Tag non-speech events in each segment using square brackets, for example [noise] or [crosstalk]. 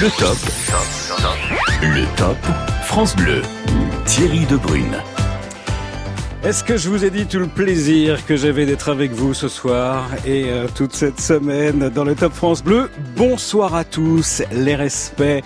Le top. Le top France Bleu. Thierry Debrune. Est-ce que je vous ai dit tout le plaisir que j'avais d'être avec vous ce soir et euh, toute cette semaine dans le Top France Bleu? Bonsoir à tous, les respects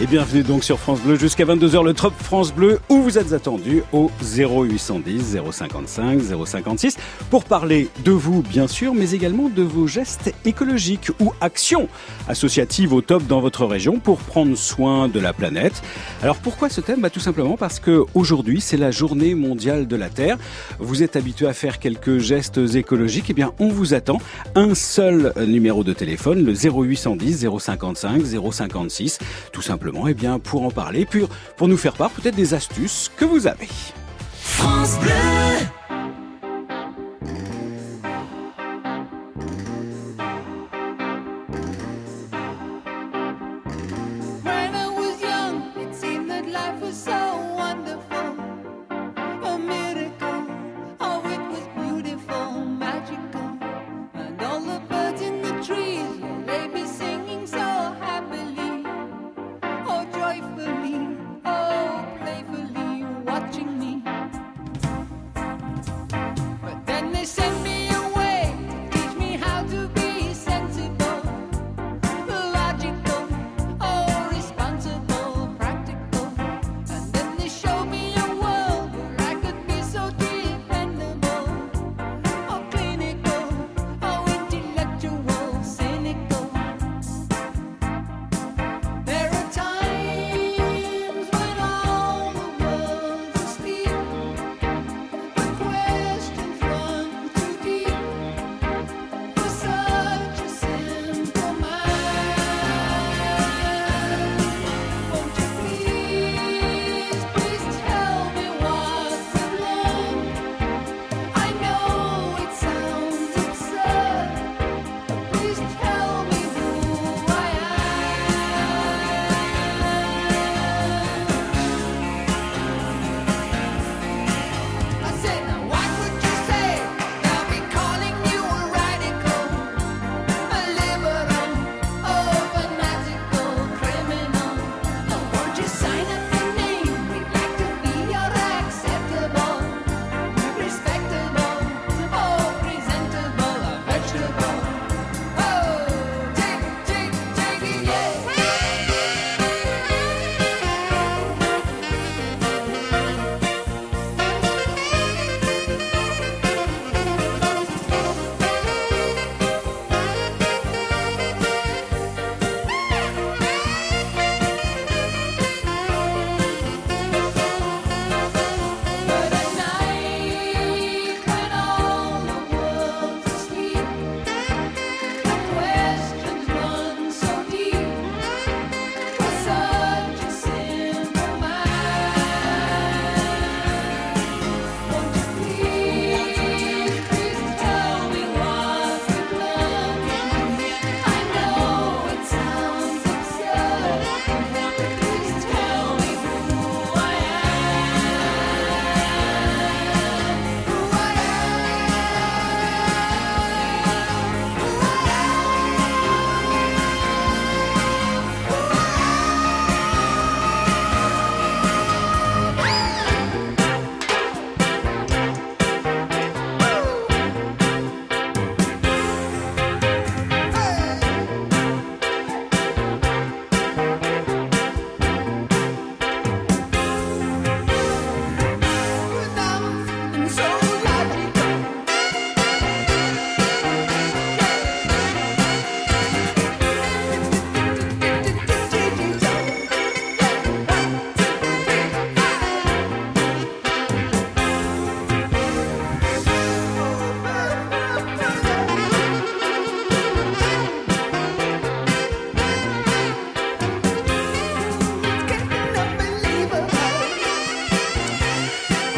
et bienvenue donc sur France Bleu jusqu'à 22h le Top France Bleu où vous êtes attendus au 0810 055 056 pour parler de vous bien sûr mais également de vos gestes écologiques ou actions associatives au top dans votre région pour prendre soin de la planète. Alors pourquoi ce thème? Bah, Tout simplement parce que aujourd'hui c'est la journée mondiale de la Terre vous êtes habitué à faire quelques gestes écologiques, eh bien on vous attend. Un seul numéro de téléphone, le 0810 055 056, tout simplement, eh bien pour en parler, puis pour nous faire part peut-être des astuces que vous avez. France Bleu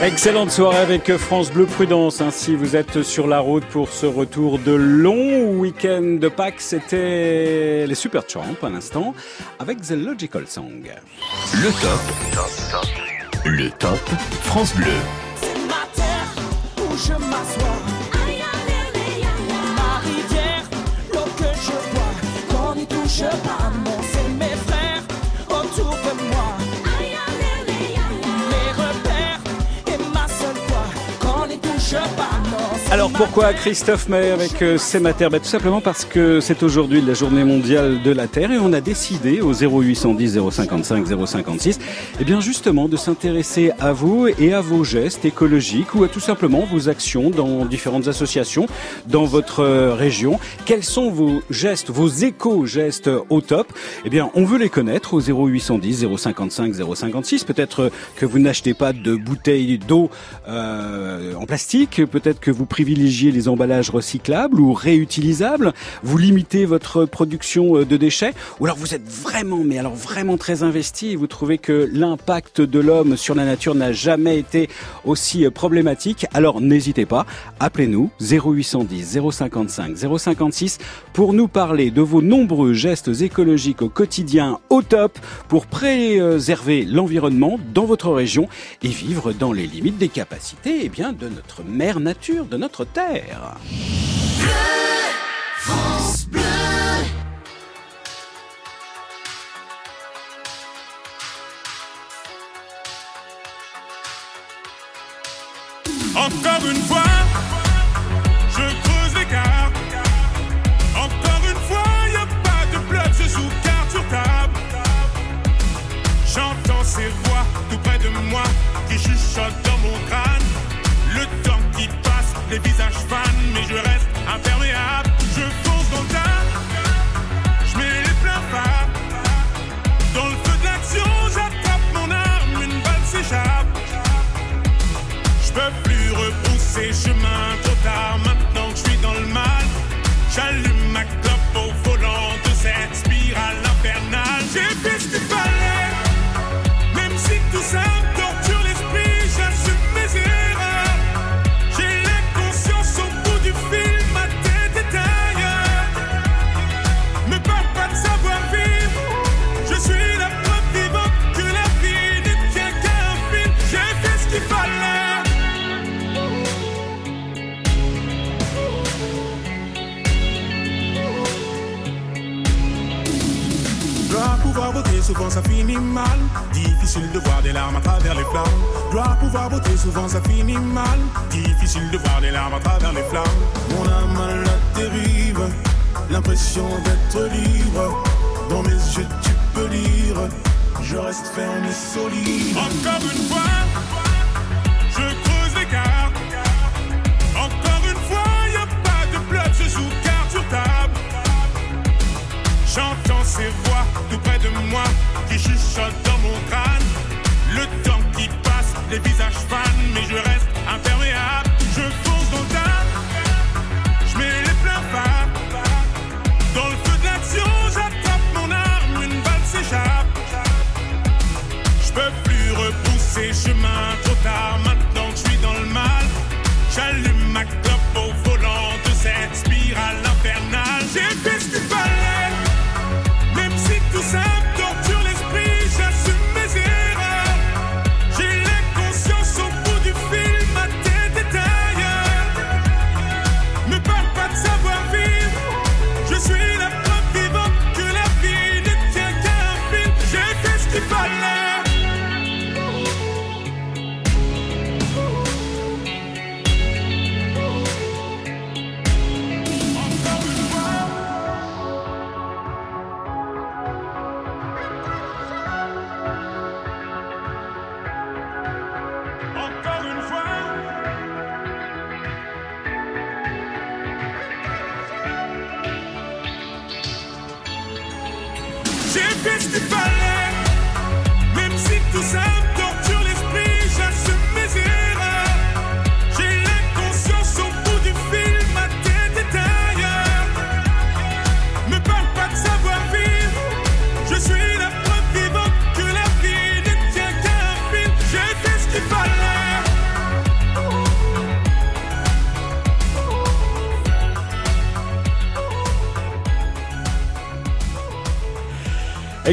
Excellente soirée avec France Bleu Prudence. Ainsi, vous êtes sur la route pour ce retour de long week-end de Pâques. C'était les Super Champs un instant avec The Logical Song. Le top. Le top France Bleu. Pourquoi Christophe May avec euh, C'est ma terre? Bah, Tout simplement parce que c'est aujourd'hui la journée mondiale de la Terre et on a décidé au 0810 055 056 eh bien justement de s'intéresser à vous et à vos gestes écologiques ou à tout simplement vos actions dans différentes associations dans votre euh, région. Quels sont vos gestes, vos éco-gestes au top? Eh bien on veut les connaître au 0810 055 056. Peut-être que vous n'achetez pas de bouteilles d'eau euh, en plastique, peut-être que vous privilégiez les emballages recyclables ou réutilisables, vous limitez votre production euh, de déchets, ou alors vous êtes vraiment, mais alors vraiment très investi et vous trouvez que l'impact de l'homme sur la nature n'a jamais été aussi euh, problématique, alors n'hésitez pas, appelez-nous 0810 055 056 pour nous parler de vos nombreux gestes écologiques au quotidien au top pour préserver l'environnement dans votre région et vivre dans les limites des capacités eh bien, de notre mère nature, de notre terre. Encore une fois, je creuse l'écart. Encore une fois, y a pas de bloc, je joue carte sur table. J'entends ces voix tout près de moi qui chuchotent les visages fans, Difficile de voir des larmes à travers les flammes. Dois pouvoir voter, souvent ça finit mal. Difficile de voir des larmes à travers les flammes. Mon âme à la dérive, l'impression d'être libre. Dans mes yeux tu peux lire, je reste ferme et solide. Encore une fois, je creuse l'écart. Encore une fois, y a pas de bloc, je joue carte sur table. J'entends ces voix tout près de moi qui chuchotent les visages fans, mais je reste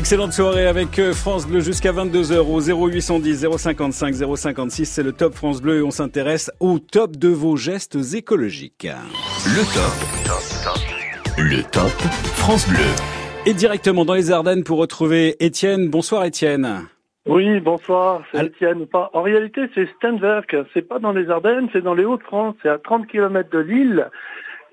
Excellente soirée avec euh, France Bleu jusqu'à 22h au 0810 055 056. C'est le top France Bleu et on s'intéresse au top de vos gestes écologiques. Le top. Le top France Bleu. Et directement dans les Ardennes pour retrouver Étienne. Bonsoir Étienne. Oui, bonsoir, c'est Étienne. En réalité, c'est Stenwerk. C'est pas dans les Ardennes, c'est dans les Hauts-de-France. C'est à 30 km de Lille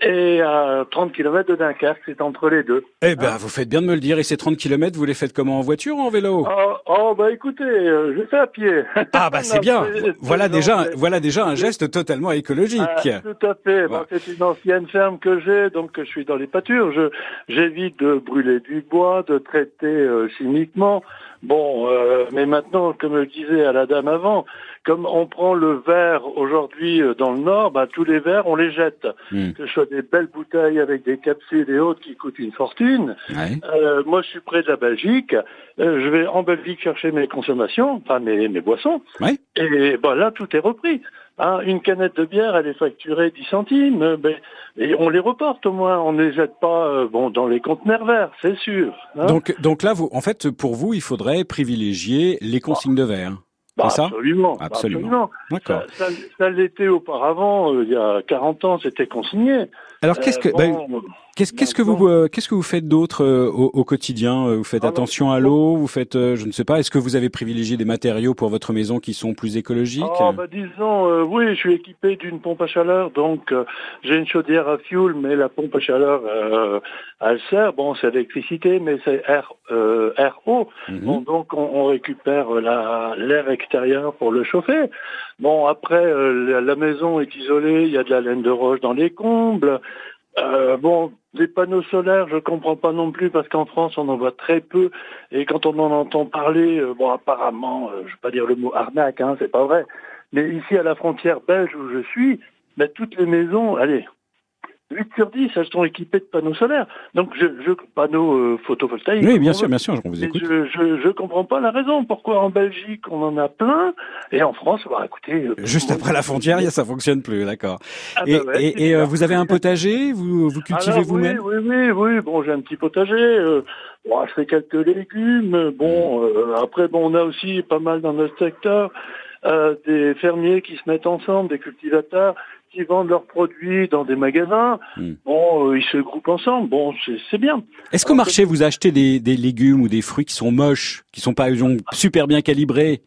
et à 30 km de Dunkerque, c'est entre les deux. Eh ben, vous faites bien de me le dire. Et ces 30 km, vous les faites comment? En voiture ou en vélo? Oh, oh, bah écoutez, euh, je fais à pied. [laughs] Ah bah c'est bien. Voilà déjà, voilà déjà un geste totalement écologique. Ah, tout à fait. c'est une ancienne ferme que j'ai, donc je suis dans les pâtures. Je j'évite de brûler du bois, de traiter euh, chimiquement. Bon, euh, mais maintenant, comme je disais à la dame avant, comme on prend le verre aujourd'hui euh, dans le Nord, bah, tous les verres, on les jette. Hmm. Que ce soit des belles bouteilles avec des capsules et autres qui coûtent une fortune. Euh, moi, je suis près de la Belgique. je vais en Belgique chercher mes consommations, enfin mes, mes boissons. Et bah, là, tout est repris. Hein, une canette de bière, elle est facturée 10 centimes, euh, et on les reporte au moins, on ne les jette pas euh, bon, dans les conteneurs verts, c'est sûr. Hein. Donc, donc là, vous, en fait, pour vous, il faudrait privilégier les consignes de verre. Bah, ça absolument, absolument. D'accord. Ça, l'était auparavant, euh, il y a 40 ans, c'était consigné. Alors qu'est-ce que ben, Qu'est-ce qu'est-ce que vous euh, qu'est-ce que vous faites d'autre euh, au, au, quotidien euh, Vous faites ah, attention à l'eau Vous faites je ne sais pas. Est-ce que vous avez privilégié des matériaux pour votre maison qui sont plus écologiques ah, bah, disons oui, je suis équipé d'une pompe à chaleur, donc j'ai une chaudière à fioul, mais la pompe à chaleur elle sert. Bon, c'est l'électricité, mais c'est air RO. Mhm. Bon, donc on, on récupère l'air extérieur pour le chauffer. Bon, après la, la maison est isolée, il y a de la laine de roche dans les combles. Euh, bon, les panneaux solaires, je comprends pas non plus parce qu'en France, on en voit très peu. Et quand on en entend parler, euh, bon, apparemment, euh, je vais pas dire le mot arnaque, hein, c'est pas vrai. Mais ici, à la frontière belge où je suis, ben, toutes les maisons, allez, 8 sur 10, elles sont équipées de panneaux solaires. Donc, je, je panneaux euh, photovoltaïques. Oui, bien sûr, bien sûr, je vous écoute. Je, je, je, comprends pas la raison. Pourquoi en Belgique, on en a plein, et en France, bah, écoutez... Euh, Juste après la frontière, ça fonctionne plus, d'accord. Ah, et, bah et, et euh, vous avez un potager? Vous, vous cultivez vous-même oui, oui, oui, oui, bon, j'ai un petit potager. Euh, bon, je fais quelques légumes. Bon, après, bon, on a aussi pas mal dans notre secteur des fermiers qui se mettent ensemble, des cultivateurs qui vendent leurs produits dans des magasins. Hmm. Bon, euh, ils se groupent ensemble. Bon, c'est bien. Est-ce qu'au marché vous achetez des, des, légumes ou des fruits qui sont moches, qui sont pas super bien calibrés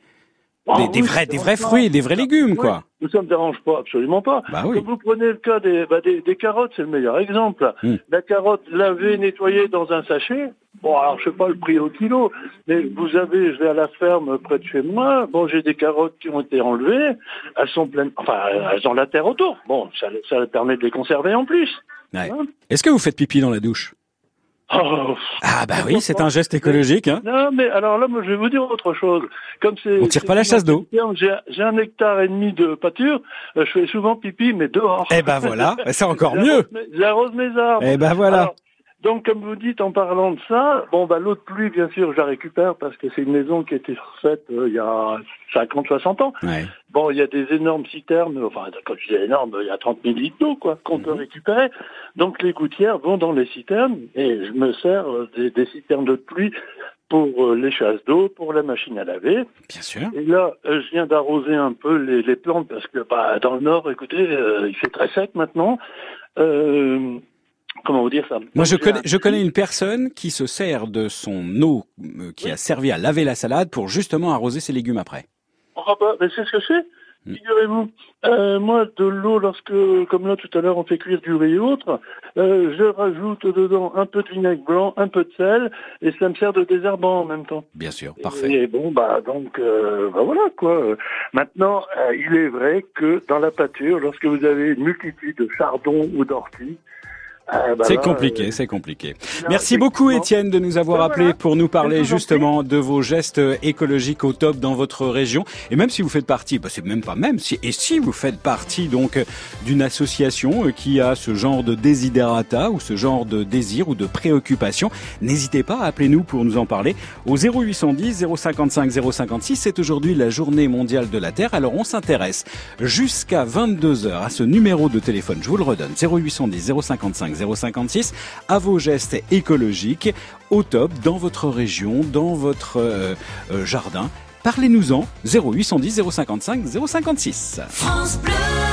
ah des, vrais, des vrais fruits, des vrais légumes, quoi. Ça me dérange pas, absolument pas. Bah oui. vous prenez le cas des, bah des, des, carottes, c'est le meilleur exemple. Hmm. La carotte lavée, nettoyée dans un sachet. Bon, alors je sais pas le prix au kilo, mais vous avez, je vais à la ferme près de chez moi. Bon, j'ai des carottes qui ont été enlevées. Elles sont pleines, enfin, elles ont la terre autour. Bon, ça, ça permet de les conserver en plus. Ouais. Hein Est-ce que vous faites pipi dans la douche? Oh, ah bah oui, c'est un geste écologique. Hein. Non, mais alors là, moi, je vais vous dire autre chose. Comme c'est, on tire pas la chasse d'eau. J'ai un hectare et demi de pâture. Euh, je fais souvent pipi, mais dehors. Eh ben voilà, [laughs] c'est encore mieux. J'arrose mes arbres. Eh ben voilà. Donc, comme vous dites, en parlant de ça, bon, bah, l'eau de pluie, bien sûr, je la récupère parce que c'est une maison qui a été faite euh, il y a 50, 60 ans. Bon, il y a des énormes citernes, enfin, quand je dis énormes, il y a 30 000 litres d'eau, quoi, qu'on peut mhm. récupérer. Donc, les gouttières vont dans les citernes et je me sers euh, des, citernes de pluie pour euh, les chasses d'eau, pour la machine à laver. Bien sûr. Et là, je viens d'arroser un peu les, les, plantes parce que bah, dans le nord, écoutez, il fait très sec maintenant. Euh, comment vous dire ça? Moi, je connais, je connais une personne qui se sert de son eau euh, qui a servi à laver la salade pour justement arroser ses légumes après. Oh, bah, c'est ce que c'est. Hmm. Figurez-vous, euh, moi, de l'eau, lorsque, comme là tout à l'heure, on fait cuire du riz et autres, euh, je rajoute dedans un peu de vinaigre blanc, un peu de sel, et ça me sert de désherbant en même temps. Bien sûr, parfait. Et, bon, bah donc, euh, bah voilà quoi. Maintenant, il est vrai que dans la pâture, lorsque vous avez une multitude de chardons ou d'orties, ah, bah c'est compliqué, euh, c'est compliqué. Merci beaucoup Étienne de nous avoir appelé pour nous parler justement de vos gestes écologiques au top dans votre région. Et même si vous faites partie, bah c'est même pas même, si, et si vous faites partie donc d'une association qui a ce genre de desiderata ou ce genre de désir ou de préoccupation, n'hésitez pas à appeler nous pour nous en parler au 0810 055 056. C'est aujourd'hui la journée mondiale de la Terre. Alors on s'intéresse jusqu'à 22h à ce numéro de téléphone. Je vous le redonne 0810 055 056 à vos gestes écologiques au top dans votre région, dans votre euh, euh, jardin. Parlez-nous-en 0810 055 056. France Bleu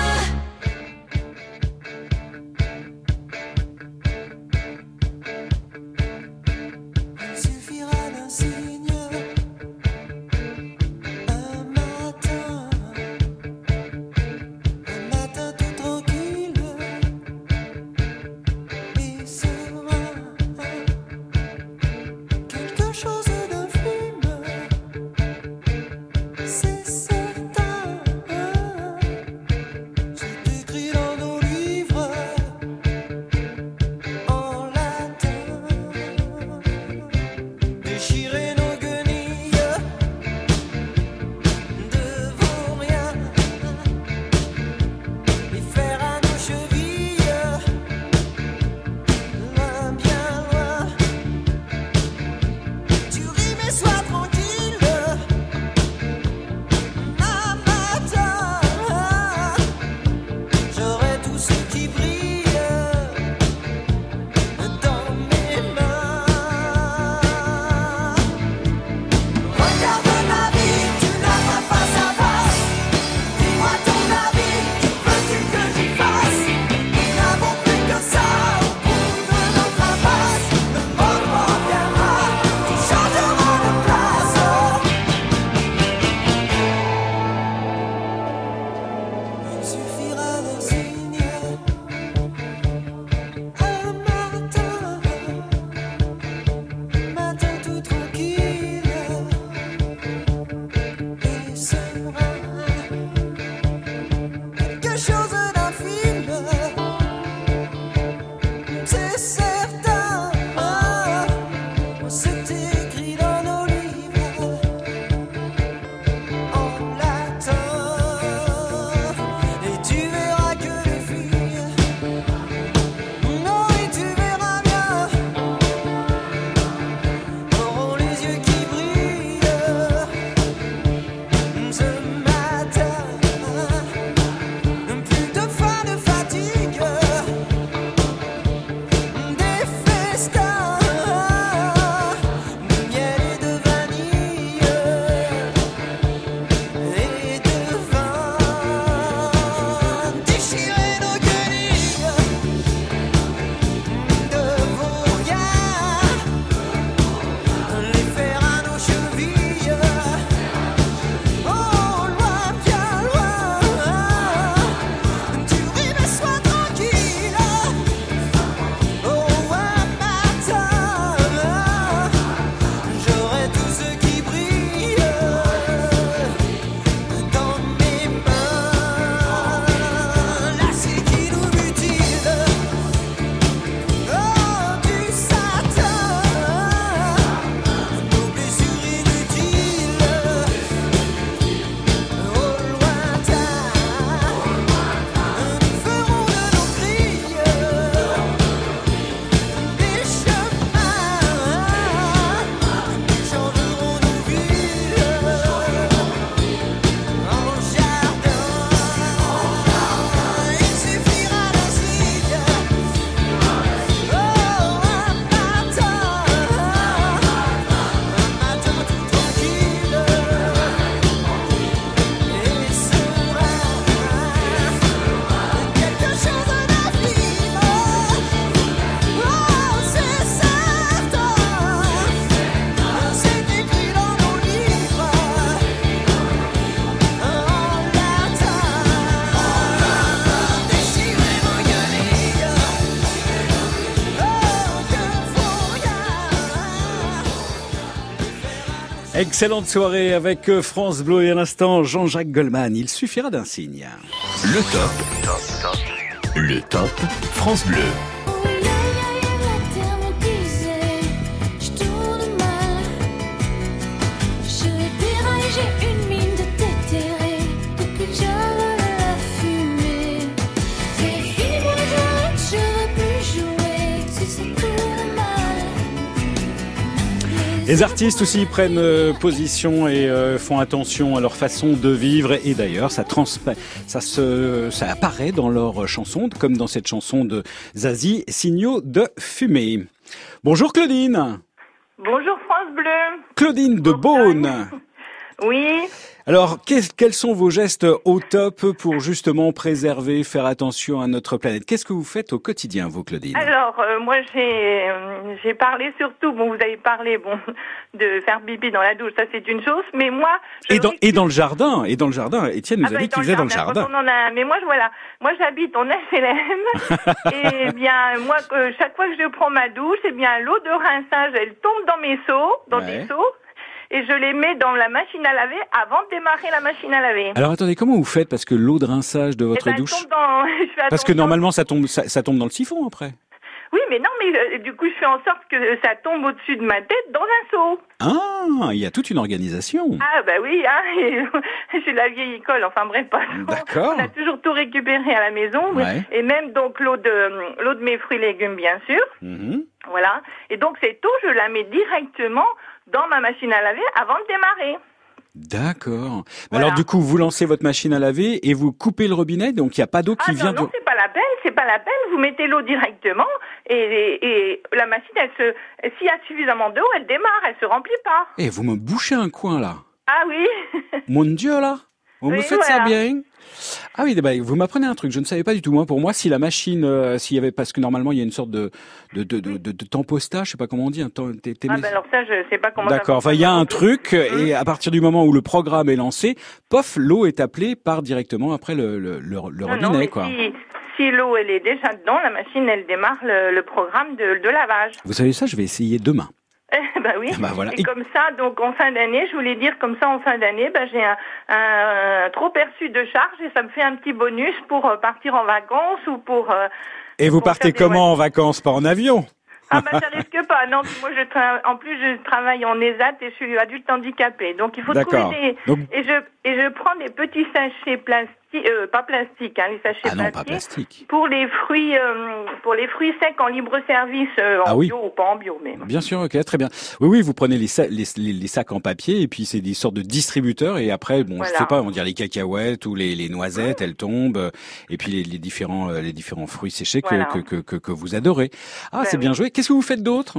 Excellente soirée avec euh, France Bleu et à l'instant Jean-Jacques Goldman. Il suffira d'un signe. Le top. Le top France Bleu. Les artistes aussi prennent euh, position et euh, font attention à leur façon de vivre et d'ailleurs ça ça se, ça apparaît dans leurs chansons comme dans cette chanson de Zazie, Signaux de fumée. Bonjour Claudine. Bonjour France Bleu. Claudine de Beaune. Oui. Alors, quels sont vos gestes au top pour justement préserver, faire attention à notre planète? Qu'est-ce que vous faites au quotidien, vous, Claudine? Alors, euh, moi, j'ai euh, j'ai parlé surtout, bon, vous avez parlé, bon, [laughs] de faire bibi dans la douche, ça c'est une chose, mais moi... et, dans, et dans le jardin, et dans le jardin, Étienne nous ah a dit qu'il faisait dans le jardin. On en a, mais moi, voilà, moi j'habite en HLM, [laughs] et bien, moi, chaque fois que je prends ma douche, et bien, l'eau de rinçage, elle tombe dans mes seaux, dans des seaux, et je les mets dans la machine à laver avant de démarrer la machine à laver. Alors attendez, comment vous faites Parce que l'eau de rinçage de votre eh ben, douche... Tombe dans... [laughs] Parce que normalement ça tombe, ça, tombe dans le siphon après. Oui, mais non, mais euh, du coup, je fais en sorte que ça tombe au-dessus de ma tête dans un seau. Ah, il y a toute une organisation. Ah bah oui, hein, [laughs] je suis la vieille école, enfin bref, pas D'accord. On a toujours tout récupéré à la maison, Ouais. et même donc l'eau de l'eau de mes fruits et légumes, bien sûr. Mhm. Voilà. Et donc cette eau, je la mets directement dans ma machine à laver avant de démarrer. D'accord. Voilà. Alors du coup, vous lancez votre machine à laver et vous coupez le robinet, donc il n'y a pas d'eau qui Ah vient non, non, c'est pas la peine, c'est pas la peine. Vous mettez l'eau directement et, et, et la machine, elle se, s'il y a suffisamment d'eau, elle démarre, elle se remplit pas. Eh, vous me bouchez un coin là. Ah oui. [laughs] Mon Dieu là Vous me faites ça bien Ah oui, bah, vous m'apprenez un truc, je ne savais pas du tout. Moi, pour moi, si la machine, euh, s'il y avait, parce que normalement, il y a une sorte de de de de, de, de tempostage, je sais pas comment on dit, un temps. t'es- Ah ben alors ça, je sais pas comment. D'accord. Enfin, il y a un truc, et à partir du moment où le programme est lancé, pof, l'eau est appelée par directement après le le, le, le Non, robinet, mais quoi. Si, si l'eau elle est déjà dedans, la machine elle démarre le, le programme de, de lavage. Vous savez ça Je vais essayer demain. [laughs] Ben oui. Ah bah voilà. Et comme ça, donc en fin d'année, je voulais dire comme ça en fin d'année, ben, j'ai un, un trop perçu de charge et ça me fait un petit bonus pour euh, partir en vacances ou pour. euh, Et vous pour partez comment en vacances? Pas en avion? Ah ben ça risque pas. Non, moi je tra- en plus je travaille en ESAT et je suis adulte handicapé. Donc il faut trouver des Donc- et je et je prends des petits sachets plastiques euh, pas plastiques hein, les sachets Ah non, pas plastiques plastique. pour les fruits euh, pour les fruits secs en libre service euh, en Ah oui. bio ou pas en bio mais Bien sûr, ok, très bien. Oui, oui, vous prenez les, sa- les, les- les sacs en papier et puis c'est des sortes de distributeurs et après, bon, je Voilà. sais pas, on dire les cacahuètes ou les, les noisettes, elles tombent euh, et puis les, différents euh, les différents fruits séchés que, Voilà. que, que, que, que vous adorez. Ah, Ben c'est bien oui. joué. Qu'est-ce que vous faites d'autre?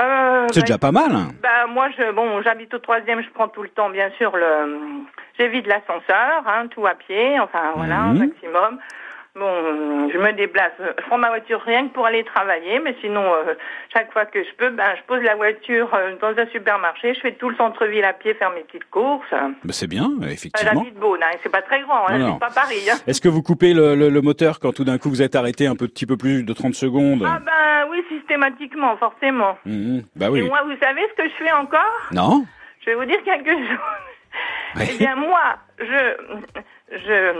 Euh, C'est bah, déjà pas mal. hein. Bah moi je bon j'habite au troisième, je prends tout le temps bien sûr le j'évite l'ascenseur, hein, tout à pied, enfin voilà, un Mhm. maximum. Bon, je me déplace, je prends ma voiture rien que pour aller travailler, mais sinon euh, chaque fois que je peux, ben je pose la voiture euh, dans un supermarché, je fais tout le centre-ville à pied, faire mes petites courses. Ben, c'est bien, Euh, effectivement. J'habite Beaune, hein, c'est pas très grand, hein, c'est pas Paris. Hein. Est-ce que vous coupez le, le, le moteur quand tout d'un coup vous êtes arrêté un petit peu plus de 30 secondes? Ah ben oui, systématiquement, forcément. Mhm. Bah Et oui. moi, vous savez ce que je fais encore? Non Je vais vous dire quelque [laughs] chose. Ouais. Eh bien, moi, je, je,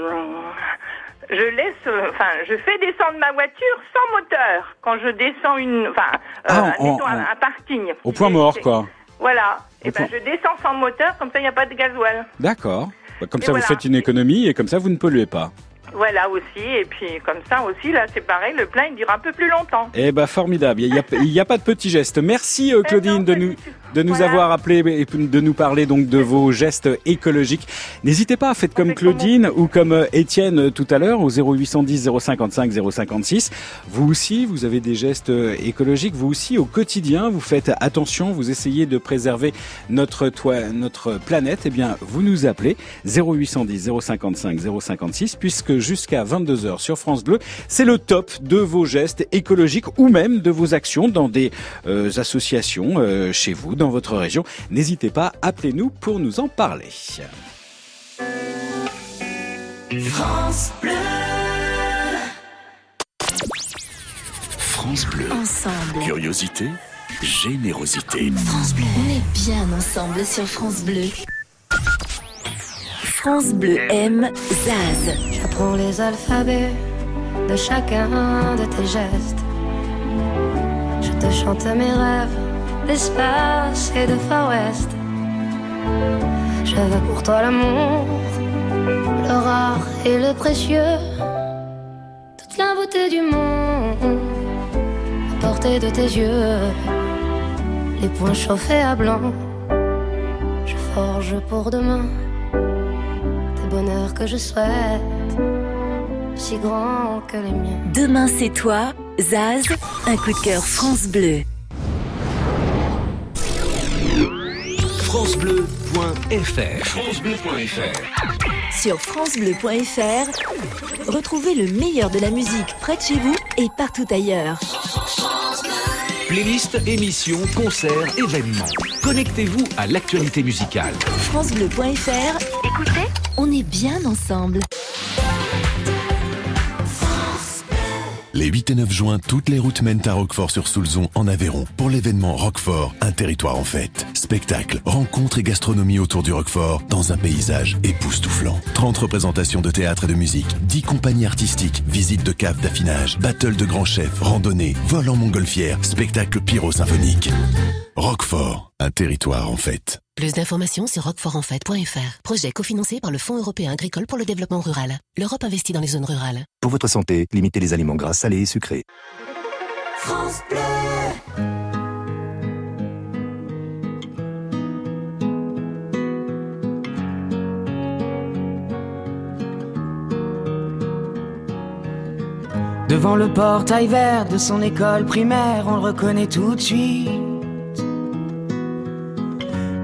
je laisse, enfin, je fais descendre ma voiture sans moteur quand je descends une, enfin, euh, Ah, un, un parking. Au point mort, quoi. Voilà. Au Et ben, point- je descends sans moteur, comme ça, il n'y a pas de gasoil. D'accord. Bah, comme Et ça, vous faites une économie et comme ça, vous ne polluez pas. Voilà aussi. Et puis, comme ça aussi, là, c'est pareil, le plein, il dure un peu plus longtemps. Eh ben formidable, il n'y a, y a pas de petits gestes. Merci euh, Claudine non, de nous. De nous Voilà. avoir appelé et de nous parler donc de vos gestes écologiques. N'hésitez pas, faites comme Claudine ou comme euh, Étienne euh, tout à l'heure au 0810 055 056. Vous aussi, vous avez des gestes euh, écologiques. Vous aussi, au quotidien, vous faites attention, vous essayez de préserver notre toit, notre planète. Eh bien, vous nous appelez 0810 055 056 puisque jusqu'à 22 h sur France Bleu, c'est le top de vos gestes écologiques ou même de vos actions dans des euh, associations euh, chez vous, dans votre région. N'hésitez pas, appelez-nous pour nous en parler. France Bleu. Ensemble. Curiosité, générosité. France Bleu. On est bien ensemble sur France Bleu. France Bleu aime Zaz. J'apprends les alphabets de chacun de tes gestes. Je te chante mes rêves d'espace et de Far West. Je veux pour toi l'amour, le rare et le précieux. Toute la beauté du monde à portée de tes yeux. Les poings chauffés à blanc. Je forge pour demain des bonheurs que je souhaite, si grands que les miens. Demain c'est toi, Zaz, un coup de cœur France Bleu. FranceBleu.fr FranceBleu.fr Sur francebleu.fr, retrouvez le meilleur de la musique près de chez vous et partout ailleurs. Playlist, émissions, concerts, événements. Connectez-vous à l'actualité musicale. francebleu.fr, écoutez, on est bien ensemble. Les 8 et 9 juin, toutes les routes mènent à Roquefort-sur-Soulzon en Aveyron pour l'événement Roquefort, un territoire en fête. spectacles, rencontres et gastronomie autour du Roquefort dans un paysage époustouflant. 30 représentations de théâtre et de musique, 10 compagnies artistiques, visites de caves d'affinage, battle de grands chefs, randonnées, vol en montgolfière, spectacle pyro-symphonique. Roquefort, un territoire en fête. Plus d'informations sur roquefortenfête.fr. Projet cofinancé par le Fonds européen agricole pour le développement rural. L'Europe investit dans les zones rurales. Pour votre santé, limitez les aliments gras, salés et sucrés. France Bleu. Devant le portail vert de son école primaire, on le reconnaît tout de suite.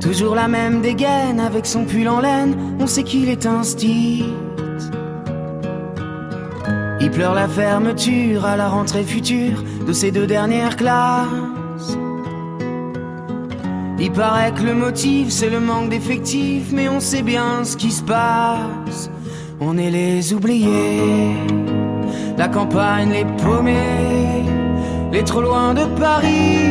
Toujours la même dégaine avec son pull en laine, on sait qu'il est style. Il pleure la fermeture à la rentrée future de ses deux dernières classes. Il paraît que le motif c'est le manque d'effectifs, mais on sait bien ce qui se passe. On est les oubliés, la campagne les paumés, les trop loin de Paris,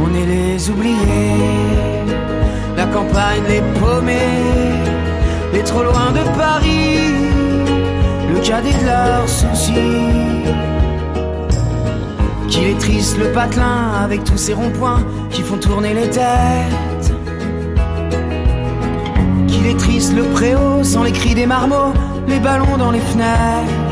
On est les oubliés, la campagne les paumés, les trop loin de Paris, le cadet de leurs soucis. Qu'il est triste le patelin avec tous ces ronds-points qui font tourner les têtes. Qu'il est triste le préau sans les cris des marmots, les ballons dans les fenêtres.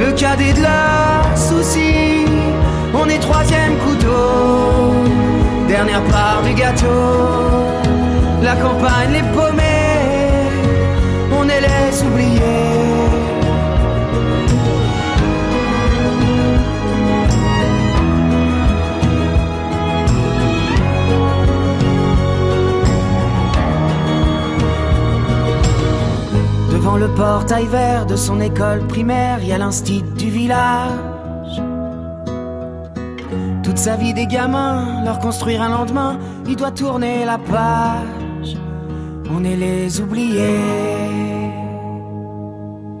le cadet de leurs soucis. On est troisième couteau, dernière part du gâteau. La campagne les paumés, Le portail vert de son école primaire, y a l'instit du village. Toute sa vie des gamins, leur construire un lendemain, il doit tourner la page. On est les oubliés.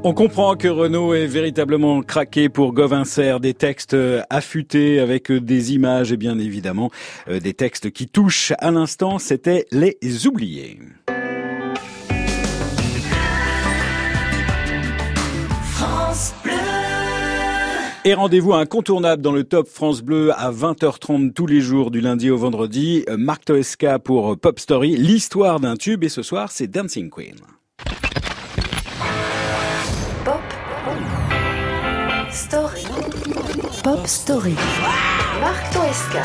On comprend que Renault est véritablement craqué pour Govincer, des textes affûtés avec des images et bien évidemment des textes qui touchent. À l'instant, c'était Les Oubliés. Et rendez-vous incontournable dans le Top France Bleu à 20h30 tous les jours du lundi au vendredi. Marc Toesca pour Pop Story, l'histoire d'un tube et ce soir c'est Dancing Queen. Pop Story. Pop Story. Marc Toesca.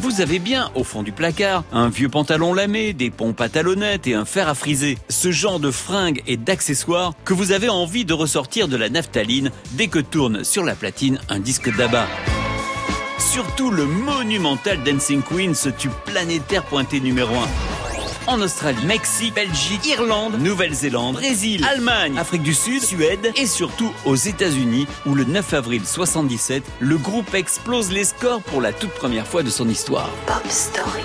Vous avez bien, au fond du placard, un vieux pantalon lamé, des pompes à talonnettes et un fer à friser. Ce genre de fringues et d'accessoires que vous avez envie de ressortir de la naphtaline dès que tourne sur la platine un disque d'abat. Surtout le monumental Dancing Queen, ce tube planétaire pointé numéro 1. En Australie, Mexique, Belgique, Irlande, Nouvelle-Zélande, Brésil, Allemagne, Afrique du Sud, Suède et surtout aux États-Unis où le 9 avril 77, le groupe explose les scores pour la toute première fois de son histoire. Pop Story.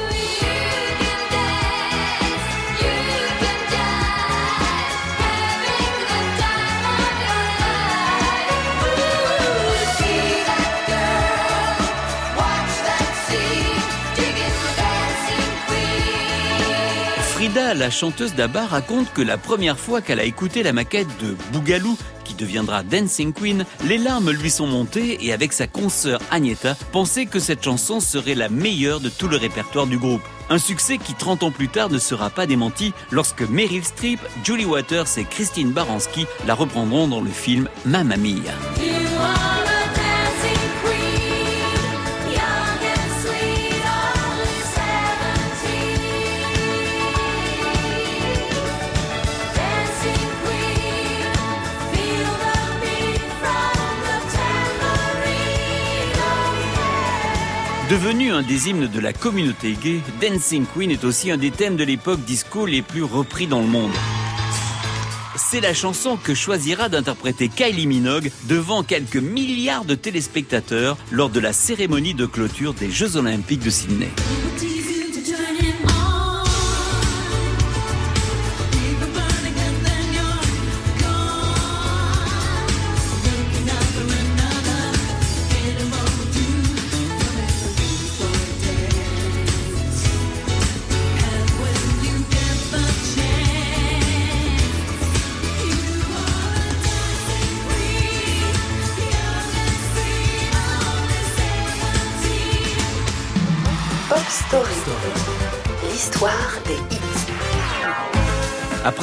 La chanteuse d'Abba, raconte que la première fois qu'elle a écouté la maquette de Bougalou, qui deviendra Dancing Queen, les larmes lui sont montées et avec sa consoeur Agneta, pensait que cette chanson serait la meilleure de tout le répertoire du groupe. Un succès qui 30 ans plus tard ne sera pas démenti lorsque Meryl Streep, Julie Waters et Christine Baranski la reprendront dans le film Mamma Mia. Devenu un des hymnes de la communauté gay, Dancing Queen est aussi un des thèmes de l'époque disco les plus repris dans le monde. C'est la chanson que choisira d'interpréter Kylie Minogue devant quelques milliards de téléspectateurs lors de la cérémonie de clôture des Jeux Olympiques de Sydney.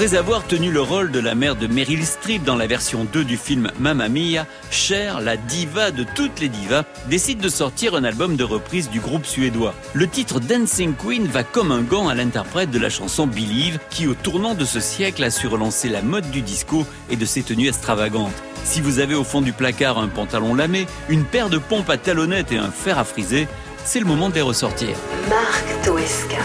Après avoir tenu le rôle de la mère de Meryl Streep dans la version 2 du film Mamma Mia, Cher, la diva de toutes les divas, décide de sortir un album de reprise du groupe suédois. Le titre Dancing Queen va comme un gant à l'interprète de la chanson Believe, qui au tournant de ce siècle a su relancer la mode du disco et de ses tenues extravagantes. Si vous avez au fond du placard un pantalon lamé, une paire de pompes à talonnettes et un fer à friser, c'est le moment de les ressortir. Marc Toesca.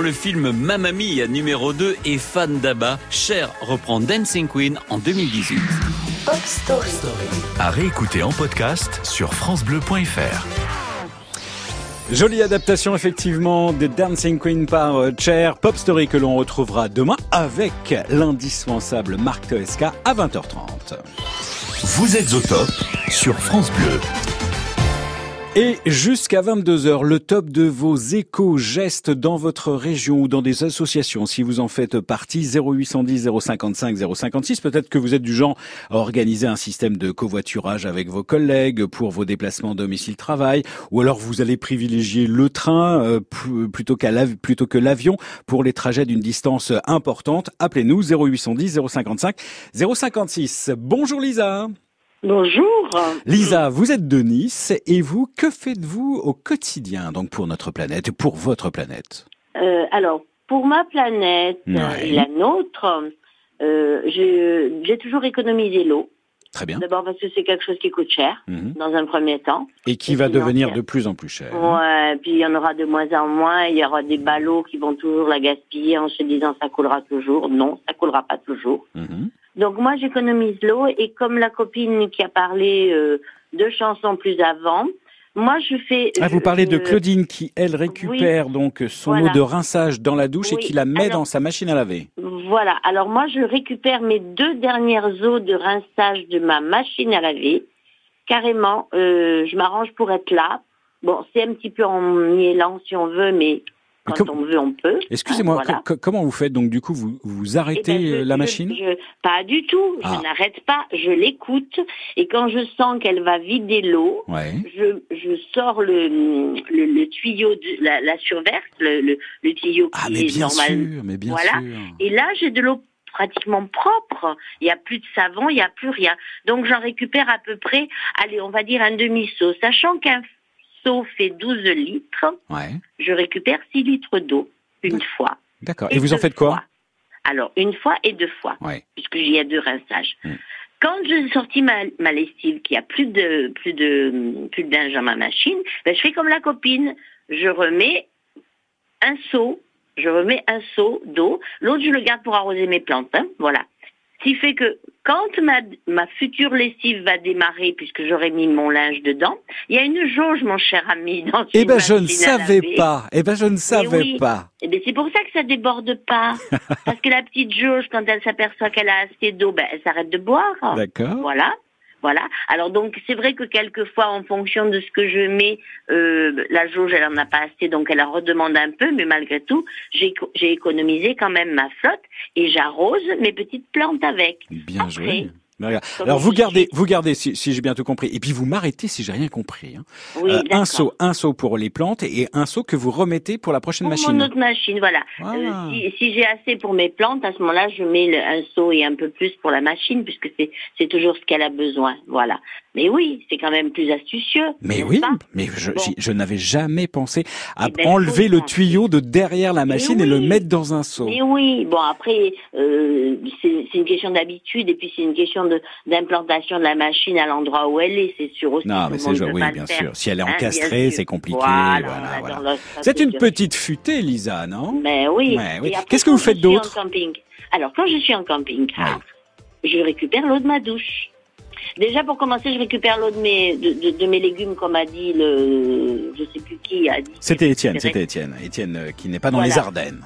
Dans le film Mamma Mia numéro 2 et fan d'ABBA, Cher reprend Dancing Queen en 2018. Pop Story. À réécouter en podcast sur FranceBleu.fr. Jolie adaptation effectivement de Dancing Queen par euh, Cher, Pop Story que l'on retrouvera demain avec l'indispensable Marc Toesca à 20h30. Vous êtes au top sur France Bleu. Et jusqu'à 22h, le top de vos éco-gestes dans votre région ou dans des associations, si vous en faites partie, 0810 055 056. Peut-être que vous êtes du genre à organiser un système de covoiturage avec vos collègues pour vos déplacements domicile-travail, ou alors vous allez privilégier le train euh, pl- plutôt, plutôt que l'avion pour les trajets d'une distance importante. Appelez-nous 0810 055 056. Bonjour Lisa. Bonjour. Lisa, vous êtes de Nice et vous, que faites-vous au quotidien donc pour notre planète et pour votre planète? Euh, alors, pour ma planète Ouais. et la nôtre, euh, j'ai toujours économisé l'eau. Très bien. D'abord parce que c'est quelque chose qui coûte cher, Mhm. dans un premier temps. Et qui Et va devenir de plus en plus cher. Ouais, puis il y en aura de moins en moins. Il y aura des ballots qui vont toujours la gaspiller en se disant ça coulera toujours. Non, ça coulera pas toujours. Mhm. Donc moi, j'économise l'eau et comme la copine qui a parlé euh, de chansons plus avant, moi je fais. Ah, vous parlez de je- Claudine qui, elle, récupère donc son Voilà. eau de rinçage dans la douche et qui la met alors- dans sa machine à laver. Voilà. Alors moi, je récupère mes deux dernières eaux de rinçage de ma machine à laver. Carrément, euh, je m'arrange pour être là. Bon, c'est un petit peu en mielant si on veut, mais quand on veut, on peut. Excusez-moi, voilà. comment vous faites donc du coup vous vous Eh arrêtez ben, je- euh, la machine? je- Pas du tout. Ah. Je n'arrête pas. Je l'écoute. Et quand je sens qu'elle va vider l'eau, Ouais. je, je sors le, le, le tuyau, de, la, la surverse, le, le, le tuyau qui Ah mais est bien normal. sûr, mais bien voilà. sûr. Et là, j'ai de l'eau pratiquement propre. Il n'y a plus de savon, il n'y a plus rien. Donc, j'en récupère à peu près, allez, on va dire un demi-seau. Sachant qu'un seau fait 12 litres, Ouais. je récupère 6 litres d'eau une fois. D'accord. Et vous en faites quoi fois. Alors, une fois et deux fois, Ouais. puisque j'y ai deux rinçages. Hmm. Quand j'ai sorti ma, ma lessive, qui a plus de plus de plus de linge dans ma machine, ben, je fais comme la copine. Je remets un seau, je remets un seau d'eau. L'autre, je le garde pour arroser mes plantes. hein, voilà. Ce qui fait que quand ma, ma future lessive va démarrer, puisque j'aurai mis mon linge dedans, il y a une jauge, mon cher ami, dans Eh ben je ne savais pas. Eh ben je ne savais oui. pas. Eh ben, c'est pour ça que ça déborde pas. [laughs] Parce que la petite jauge, quand elle s'aperçoit qu'elle a assez d'eau, ben, elle s'arrête de boire. D'accord. Voilà. Voilà. Alors donc c'est vrai que quelquefois en fonction de ce que je mets, euh, la jauge elle en a pas assez donc elle en redemande un peu, mais malgré tout j'ai éco- j'ai économisé quand même ma flotte et j'arrose mes petites plantes avec. Bien joué. Après. Alors vous gardez, vous gardez si, si j'ai bien tout compris. Et puis vous m'arrêtez si j'ai rien compris. hein. Oui, un d'accord. seau, un seau pour les plantes et un seau que vous remettez pour la prochaine Pour machine. mon autre machine, voilà. Euh, si si j'ai assez pour mes plantes, à ce moment-là, je mets le- un seau et un peu plus pour la machine, puisque c'est toujours ce qu'elle a besoin. Voilà. Mais oui, c'est quand même plus astucieux. Mais oui, mais je, n'avais jamais pensé à Eh ben, enlever le tuyau de derrière la machine et le mettre dans un seau. Mais oui, bon après, euh, c'est c'est une question d'habitude et puis c'est une question de d'implantation de la machine à l'endroit où elle est, c'est sûr aussi. Non, mais c'est oui, bien faire. sûr. Si elle est Hein, encastrée, c'est compliqué. Voilà, Voilà, voilà. C'est une petite futée, Lisa, non? Ben oui. Oui. Qu'est-ce que vous faites d'autre? camping? Alors, quand je suis en camping-car, je récupère l'eau de ma douche. Déjà, pour commencer, je récupère l'eau de mes, de, de- de mes légumes, comme a dit le, je sais plus qui a dit. C'était Étienne, c'était Étienne. Étienne euh, qui n'est pas dans Voilà. les Ardennes,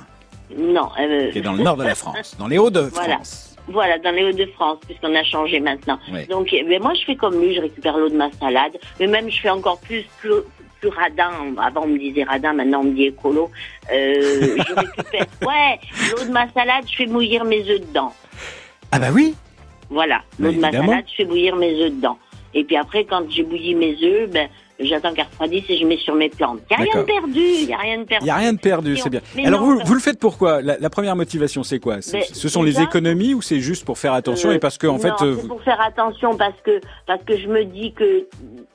Non. euh, qui est dans le nord de la France, dans les Hauts-de-France. Voilà. Voilà, dans les Hauts-de-France, puisqu'on a changé maintenant. Oui. Donc, eh ben, moi, je fais comme lui, je récupère l'eau de ma salade, mais même je fais encore plus, plus, plus radin. Avant, on me disait radin, maintenant, on me dit écolo. Euh, je [laughs] récupère, ouais, l'eau de ma salade, je fais bouillir mes œufs dedans. Ah bah oui Voilà, l'eau Bah, de ma salade, je fais bouillir mes œufs dedans. Et puis après, quand j'ai bouilli mes œufs, ben, j'attends qu'elles refroidissent et je mets sur mes plantes. Il n'y a rien de perdu, il n'y a rien de perdu. Il n'y a rien de perdu, c'est bien. Mais Alors non, vous, vous le faites pourquoi? La, la première motivation, c'est quoi? Mais Ce sont les économies ou c'est juste pour faire attention Euh, et parce que en non, fait, euh, c'est pour faire attention parce que parce que je me dis que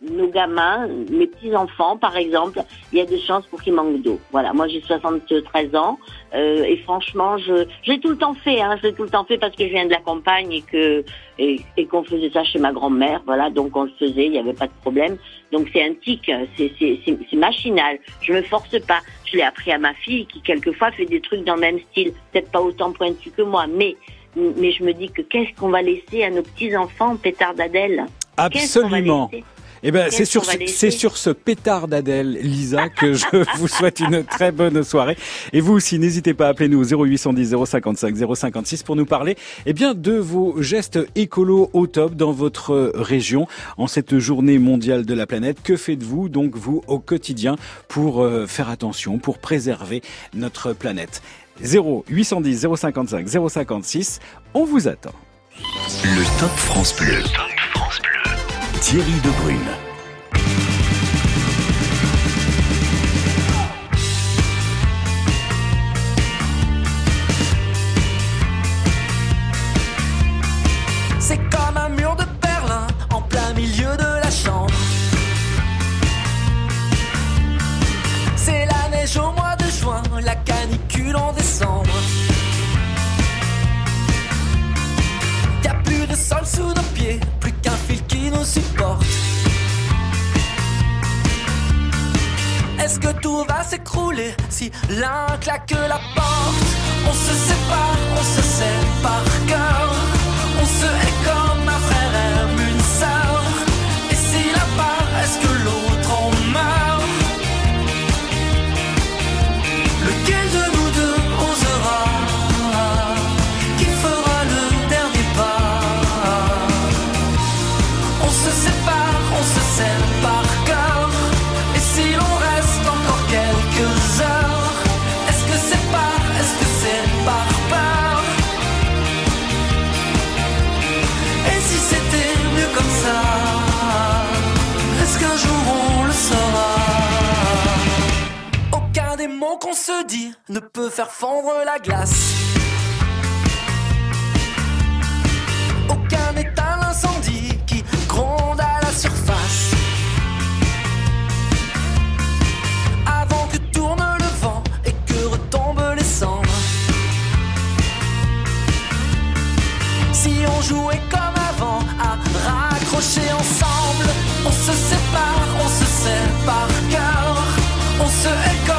nos gamins, mes petits-enfants, par exemple, il y a des chances pour qu'ils manquent d'eau. Voilà, moi j'ai 73 ans euh, et franchement, je j'ai tout le temps fait, hein, je l'ai tout le temps fait parce que je viens de la campagne et que et, et qu'on faisait ça chez ma grand-mère, voilà, donc on le faisait, il n'y avait pas de problème. Donc c'est un tic, c'est c'est c'est c'est machinal. Je me force pas. Je l'ai appris à ma fille qui quelquefois fait des trucs dans le même style, peut-être pas autant pointu que moi, mais mais je me dis que qu'est-ce qu'on va laisser à nos petits-enfants, pétard d'Adèle? Absolument. Eh ben, c'est sur, c'est sur ce pétard d'Adèle, Lisa, que je [laughs] vous souhaite une très bonne soirée. Et vous aussi, n'hésitez pas à appeler nous au 0810 055 056 pour nous parler, eh bien, de vos gestes écolos au top dans votre région en cette journée mondiale de la planète. Que faites-vous, donc, vous, au quotidien pour euh, faire attention, pour préserver notre planète? 0810 055 056, on vous attend. Le Top France Bleu. Thierry Debrune. C'est comme un mur de Berlin en plein milieu de la chambre. C'est la neige au mois de juin, la canicule en décembre. Y a plus de sol sous nos pieds, tout va s'écrouler si l'un claque la porte On se sépare, on se par cœur. On se hait dit ne peut faire fondre la glace. Aucun n'éteint l'incendie qui gronde à la surface. Avant que tourne le vent et que retombent les cendres. Si on jouait comme avant à raccrocher ensemble, on se sépare, on se par cœur. On se hait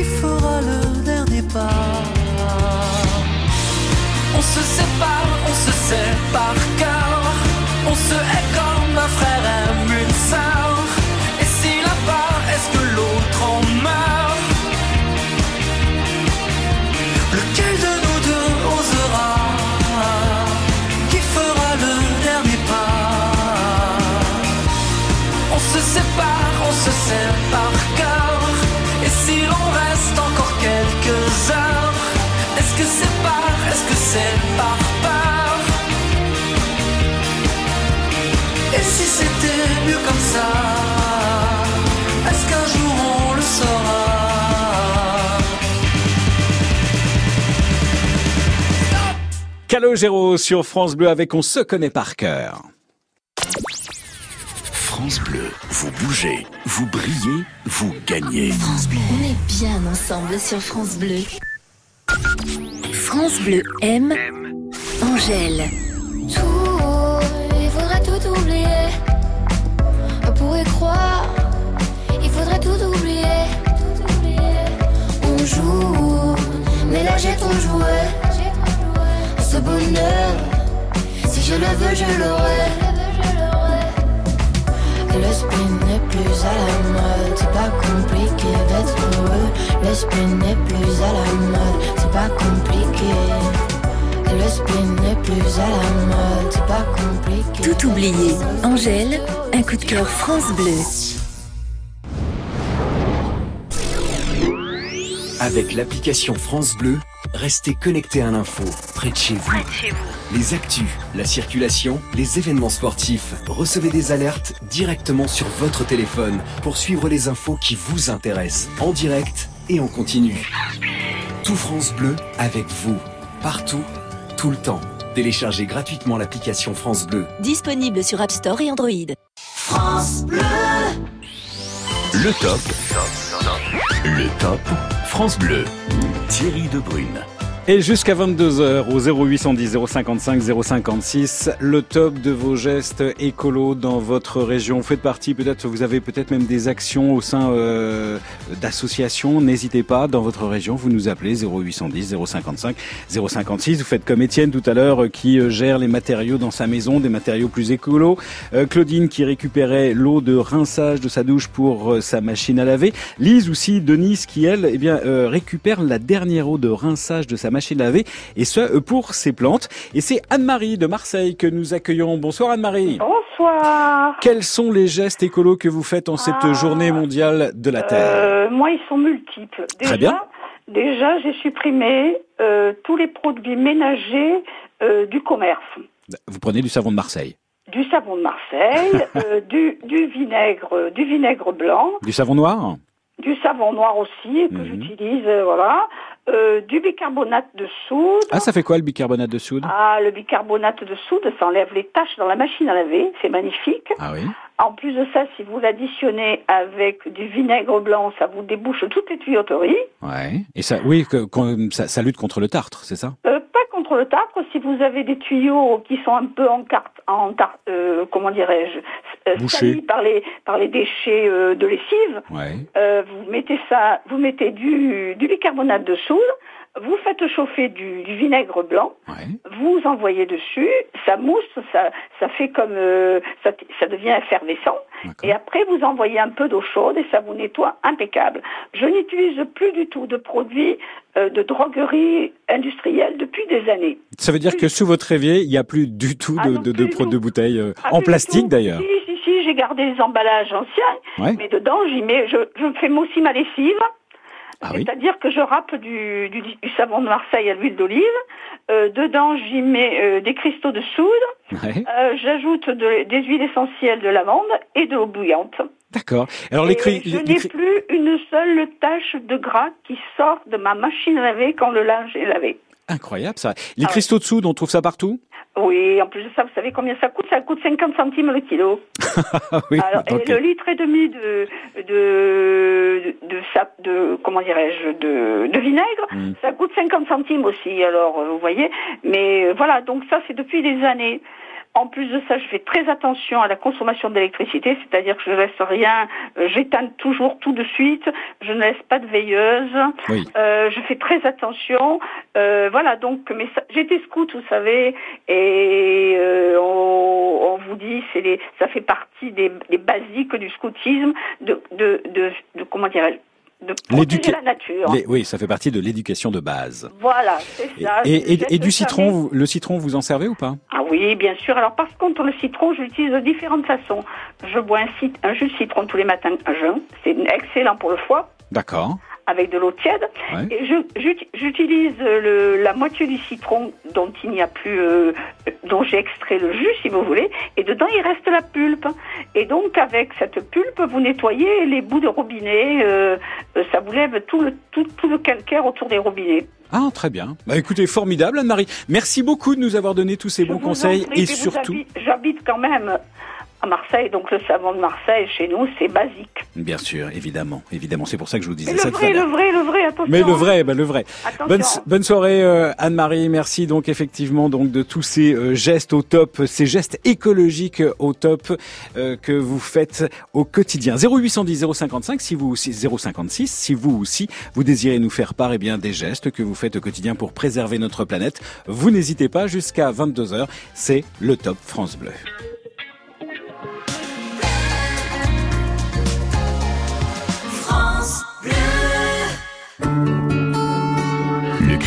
Qui fera le dernier pas. On se sépare, on se par cœur On se hait comme un frère aime une sœur Est-ce que c'est par, est-ce que c'est par peur? Et si c'était mieux comme ça Est-ce qu'un jour on le saura? Calogero sur France Bleu avec On se connaît par cœur. France Bleu, vous bougez, vous brillez, vous gagnez. On est bien ensemble sur France Bleu. France Bleu aime Angèle. Tout, il faudrait tout oublier. On pourrait croire, il faudrait tout oublier. On joue, mais là j'ai trop joué. Ce bonheur, si je le veux, je l'aurai. Le spin n'est plus à la mode, c'est pas compliqué d'être heureux. Le spin n'est plus à la mode, c'est pas compliqué. Le spin n'est plus à la mode, c'est pas compliqué. Tout oublié. Angèle, un coup de cœur France Bleu. Avec l'application France Bleu, restez connecté à l'info, près de chez vous. Les actus, la circulation, les événements sportifs. Recevez des alertes directement sur votre téléphone pour suivre les infos qui vous intéressent, en direct et en continu. Tout France Bleu avec vous, partout, tout le temps. Téléchargez gratuitement l'application France Bleu. Disponible sur App Store et Android. France Bleu. Le top. Le top France Bleu. Thierry Debrune. Et jusqu'à 22h au 0810 055 056, le top de vos gestes écolos dans votre région. Vous faites partie, peut-être, vous avez peut-être même des actions au sein euh, d'associations. N'hésitez pas, dans votre région, vous nous appelez 0810 055 056. Vous faites comme Étienne tout à l'heure euh, qui euh, gère les matériaux dans sa maison, des matériaux plus écolos. Euh, Claudine qui récupérait l'eau de rinçage de sa douche pour sa machine à laver. Lise aussi, Denise qui, elle, eh bien, récupère la dernière eau de rinçage de sa machine à laver, et ce pour ses plantes. Et c'est Anne-Marie de Marseille que nous accueillons. Bonsoir Anne-Marie. Bonsoir. Quels sont les gestes écolos que vous faites en cette Ah. journée mondiale de la Terre? Euh, moi, ils sont multiples. Déjà, Très bien. Déjà, j'ai supprimé euh, tous les produits ménagers euh, du commerce. Vous prenez du savon de Marseille, Du savon de Marseille, [laughs] euh, du, du vinaigre, du vinaigre blanc, du savon noir? Du savon noir aussi que Mhm. j'utilise, euh, voilà, euh, du bicarbonate de soude. Ah, ça fait quoi le bicarbonate de soude? Ah, le bicarbonate de soude, ça enlève les taches dans la machine à laver, c'est magnifique. Ah oui En plus de ça, si vous l'additionnez avec du vinaigre blanc, ça vous débouche toutes les tuyauteries. Ouais. Et ça, oui, que, ça, ça lutte contre le tartre, c'est ça? Euh, pas contre le tartre, si vous avez des tuyaux qui sont un peu en carte, en tar- euh, comment dirais-je, euh, salis par les par les déchets euh, de lessive, Ouais. euh, vous mettez ça, vous mettez du, du bicarbonate de soude, vous faites chauffer du, du vinaigre blanc, vous envoyez dessus, ça mousse, ça, ça fait comme euh, ça, ça devient effervescent, et après vous envoyez un peu d'eau chaude et ça vous nettoie impeccable. Je n'utilise plus du tout de produits euh, de droguerie industrielle depuis des années. Ça veut dire que sous votre évier, il n'y a plus du tout Ah de, non, de, de, de bouteilles euh, Ah, en plastique d'ailleurs. Si, si, si, j'ai gardé les emballages anciens, Ouais. mais dedans, j'y mets, je, je fais aussi ma lessive. Ah oui. C'est-à-dire que je râpe du, du, du savon de Marseille à l'huile d'olive. Euh, dedans, j'y mets euh, des cristaux de soude. Ouais. Euh, J'ajoute de- des huiles essentielles de lavande et de l'eau bouillante. D'accord. Alors les cris, je n'ai plus une seule tache de gras qui sort de ma machine à laver quand le linge est lavé. Incroyable ça. Les Ah ouais. cristaux de soude, on trouve ça partout? Oui, en plus de ça, vous savez combien ça coûte? Ça coûte 50 centimes le kilo. [laughs] Oui. Alors, et le litre et demi de de de, sa- de comment dirais-je de, de vinaigre, Mm. ça coûte 50 centimes aussi. Alors euh, vous voyez, mais euh, voilà, donc ça c'est depuis des années. En plus de ça, je fais très attention à la consommation d'électricité, c'est-à-dire que je ne laisse rien, euh, j'éteins toujours tout de suite, je ne laisse pas de veilleuse, Oui. Euh, je fais très attention. Euh, voilà, donc, mais j'étais scout, vous savez, et euh, on, on vous dit, c'est ça fait partie des, des basiques du scoutisme, de, de, de, de comment dirais-je, de protéger la nature. les- oui, ça fait partie de l'éducation de base. Voilà, c'est ça. Et, du citron, vous- le citron, vous en servez ou pas? Ah oui, bien sûr. Alors par contre, le citron, je l'utilise de différentes façons. Je bois un jus de citron tous les matins à jeun. C'est excellent pour le foie, D'accord. Avec de l'eau tiède. Ouais. Et j'utilise le- la moitié du citron dont il n'y a plus, euh, dont j'ai extrait le jus, si vous voulez, et dedans il reste la pulpe. Et donc avec cette pulpe, vous nettoyez les bouts de robinet. euh, euh, ça vous lève tout le tout, tout le calcaire autour des robinets. Ah, très bien. Bah écoutez, formidable Anne-Marie. Merci beaucoup de nous avoir donné tous ces bons Je conseils prie, et surtout... habite- J'habite quand même à Marseille, donc le savon de Marseille, chez nous, c'est basique. Bien sûr, évidemment, évidemment. C'est pour ça que je vous disais ça le tout à vrai, le vrai, le vrai, attention. Mais le vrai, bah le vrai. Bonne, bonne soirée euh, Anne-Marie, merci donc effectivement donc de tous ces euh, gestes au top, ces gestes écologiques au top euh, que vous faites au quotidien. 0810 055 si vous aussi 056 si vous aussi vous désirez nous faire part eh bien des gestes que vous faites au quotidien pour préserver notre planète. Vous n'hésitez pas jusqu'à 22h, c'est le top France Bleu.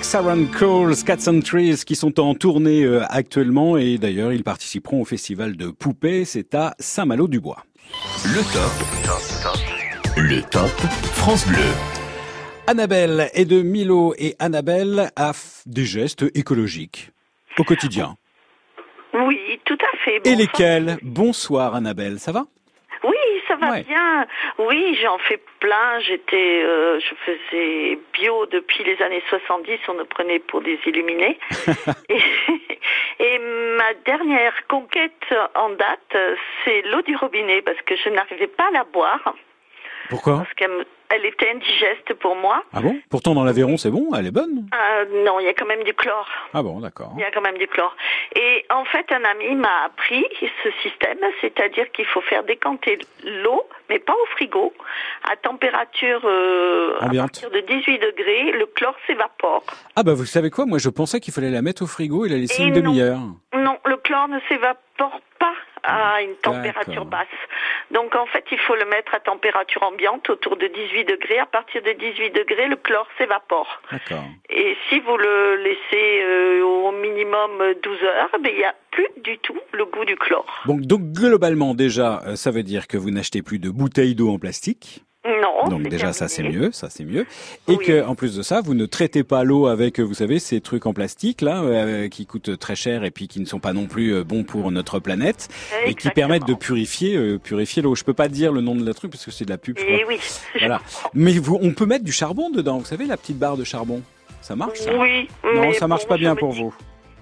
Avec Saran Coles, Cats and Trees qui sont en tournée euh, actuellement et d'ailleurs ils participeront au festival de Poupée, c'est à Saint-Malo-du-Bois. Le top. Le top France Bleu. Annabelle et de Milo et Annabelle a des gestes écologiques au quotidien. Oui, tout à fait. Et lesquels? Bonsoir Annabelle, ça va? Va bien. Oui, j'en fais plein. J'étais, euh, je faisais bio depuis les années 70. On nous prenait pour des illuminés. [laughs] et, et ma ma dernière conquête en date, c'est l'eau du robinet parce que je n'arrivais pas à la boire. Pourquoi? Parce qu'elle me- elle était indigeste pour moi. Ah bon? Pourtant dans l'Aveyron c'est bon, elle est bonne. Euh, non, il y a quand même du chlore. Ah bon, d'accord. Il y a quand même du chlore. Et en fait, un ami m'a appris ce système, c'est-à-dire qu'il faut faire décanter l'eau, mais pas au frigo, à température euh, à Ambiante. partir de 18 degrés, le chlore s'évapore. Ah bah vous savez quoi? Moi je pensais qu'il fallait la mettre au frigo et la laisser Et une demi-heure. Non, le chlore ne s'évapore pas à une température basse. Donc en fait, il faut le mettre à température ambiante autour de 18 degrés. À partir de 18 degrés, le chlore s'évapore. Et si vous le laissez euh, au minimum 12 heures, ben, il n'y a plus du tout le goût du chlore. Donc globalement déjà, euh, ça veut dire que vous n'achetez plus de bouteilles d'eau en plastique. Non. Donc déjà ça c'est mieux, ça c'est mieux. Et que en plus de ça, vous ne traitez pas l'eau avec, euh, vous savez, ces trucs en plastique là, euh, qui coûtent très cher et puis qui ne sont pas non plus euh, bons pour notre planète et qui permettent de purifier, euh, purifier l'eau. Je peux pas dire le nom de la truc parce que c'est de la pub. je Et crois. oui. Voilà. Mais vous, on peut mettre du charbon dedans. Vous savez la petite barre de charbon. Ça marche ça? Oui. Non, mais ça marche bon, pas bien pour vous.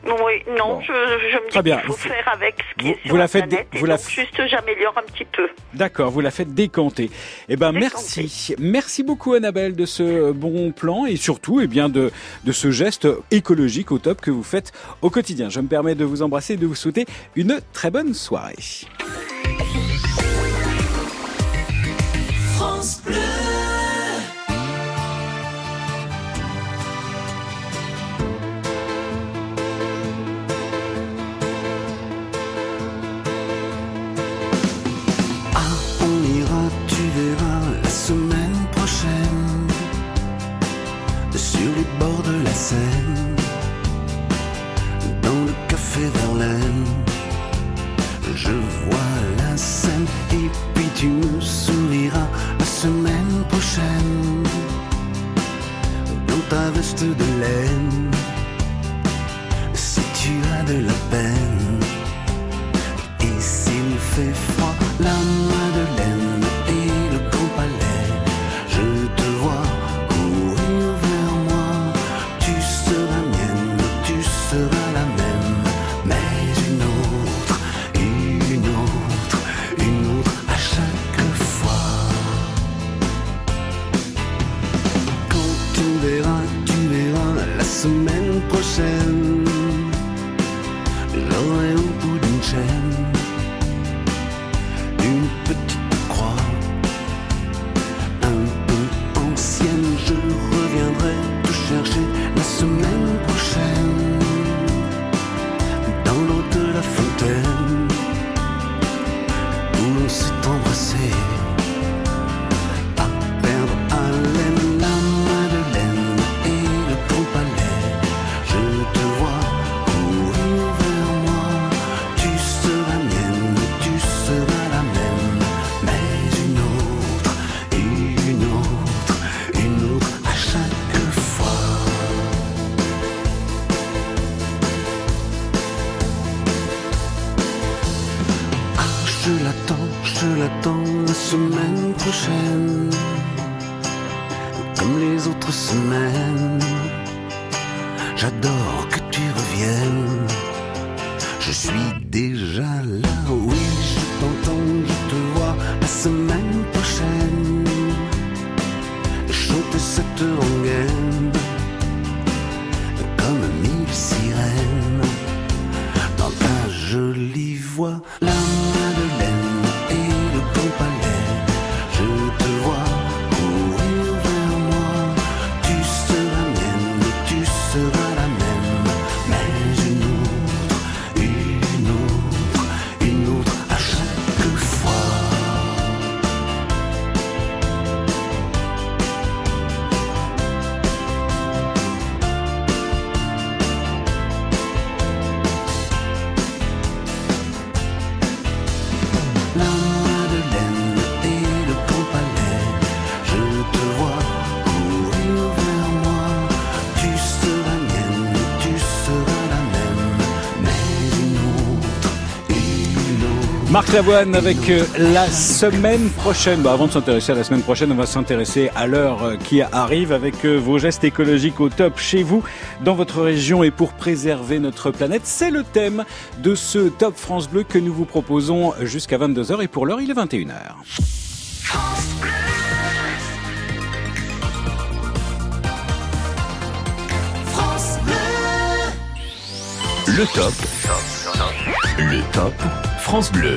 Oui, non, Bon. je, je me dis Très bien. qu'il faut Vous- faire avec ce qui vous- est sur vous la la faites et vous la donc juste j'améliore un petit peu. D'accord, vous la faites décanter. Eh ben merci, merci beaucoup Annabelle de ce euh, bon plan et surtout eh bien de de ce geste écologique au top que vous faites au quotidien. Je me permets de vous embrasser et de vous souhaiter une très bonne soirée. Je vois la scène et puis tu me souriras la semaine prochaine, dans ta veste de laine, si tu as de la peine. Semaine Marc Lavoine avec euh, la semaine prochaine. Bah, avant de s'intéresser à la semaine prochaine, on va s'intéresser à l'heure euh, qui arrive avec euh, vos gestes écologiques au top chez vous, dans votre région et pour préserver notre planète. C'est le thème de ce Top France Bleu que nous vous proposons jusqu'à 22h et pour l'heure, il est 21h. Le top. Le top France Bleu.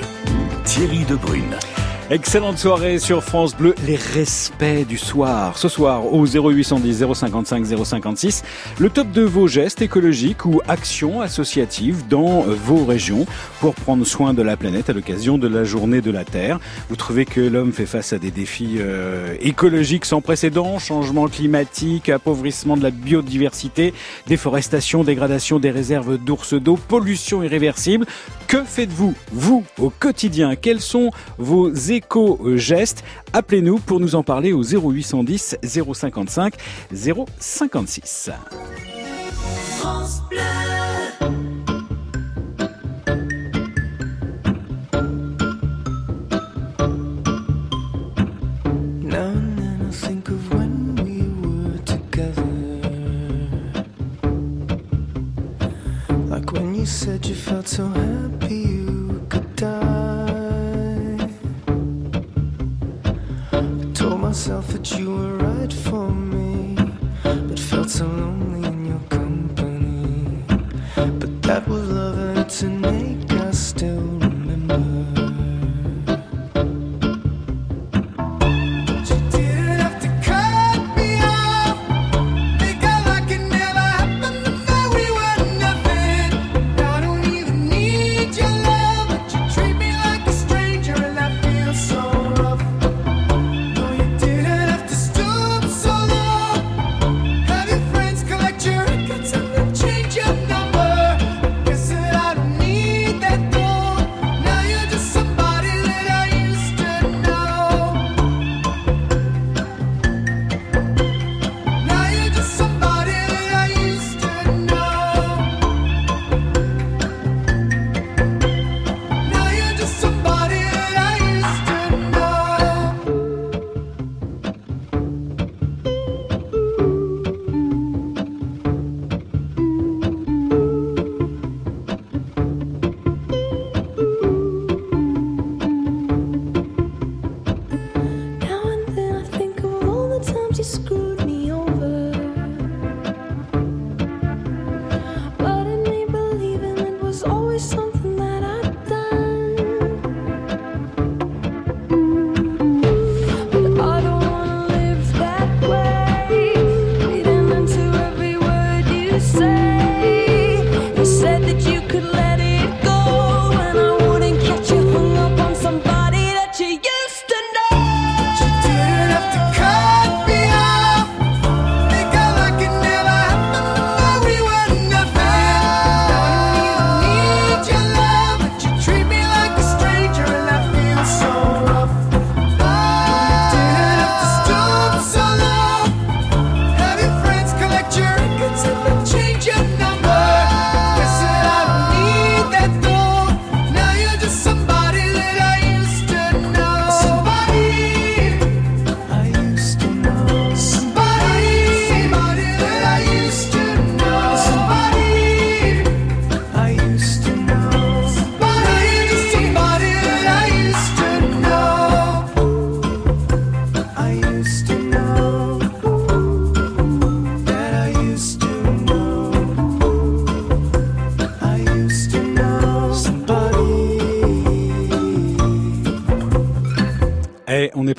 Thierry Debrune. Excellente soirée sur France Bleu, les respects du soir. Ce soir, au 0810 055 056, le top de vos gestes écologiques ou actions associatives dans vos régions pour prendre soin de la planète à l'occasion de la journée de la Terre. Vous trouvez que l'homme fait face à des défis euh, écologiques sans précédent, changement climatique, appauvrissement de la biodiversité, déforestation, dégradation des réserves d'ours d'eau, pollution irréversible. Que faites-vous, vous, au quotidien? Quels sont vos éco-gestes Appelez-nous pour nous en parler au 0810 055 056. France Bleu. Said you felt so happy myself that you were right for me, but felt so lonely in your company. But that was love an ache I still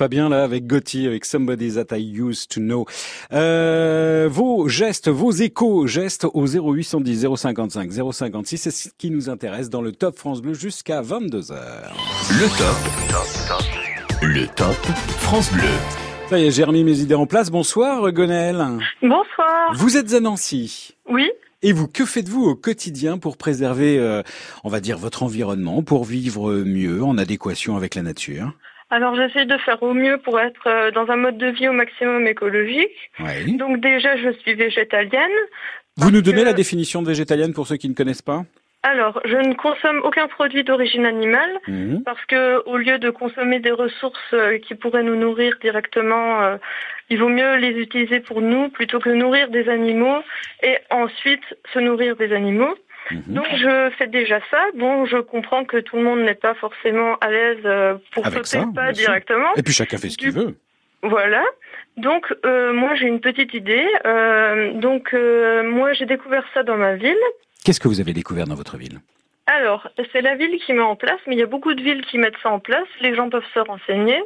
pas bien là avec Gotti, avec Somebody That I Used to Know. Euh, vos gestes, vos échos-gestes au 0810 055 056, c'est ce qui nous intéresse dans le Top France Bleu jusqu'à 22h. Le top. Le top France Bleu. Ça y est, j'ai remis mes idées en place. Bonsoir, Gonel. Bonsoir. Vous êtes à Nancy. Oui. Et vous, que faites-vous au quotidien pour préserver, euh, on va dire, votre environnement, pour vivre mieux, en adéquation avec la nature? Alors j'essaie de faire au mieux pour être euh, dans un mode de vie au maximum écologique. Oui. Donc déjà je suis végétalienne. Vous nous donnez la définition de végétalienne pour ceux qui ne connaissent pas? Alors, je ne consomme aucun produit d'origine animale Mhm. parce que au lieu de consommer des ressources euh, qui pourraient nous nourrir directement, euh, il vaut mieux les utiliser pour nous plutôt que nourrir des animaux et ensuite se nourrir des animaux. Mhm. Donc je fais déjà ça. Bon, je comprends que tout le monde n'est pas forcément à l'aise euh, pour Avec sauter ça, le pas directement. Et puis chacun fait ce qu'il veut. Voilà. Donc euh, moi j'ai une petite idée. Euh, donc euh, moi j'ai découvert ça dans ma ville. Qu'est-ce que vous avez découvert dans votre ville? Alors, c'est la ville qui met en place, mais il y a beaucoup de villes qui mettent ça en place. Les gens peuvent se renseigner.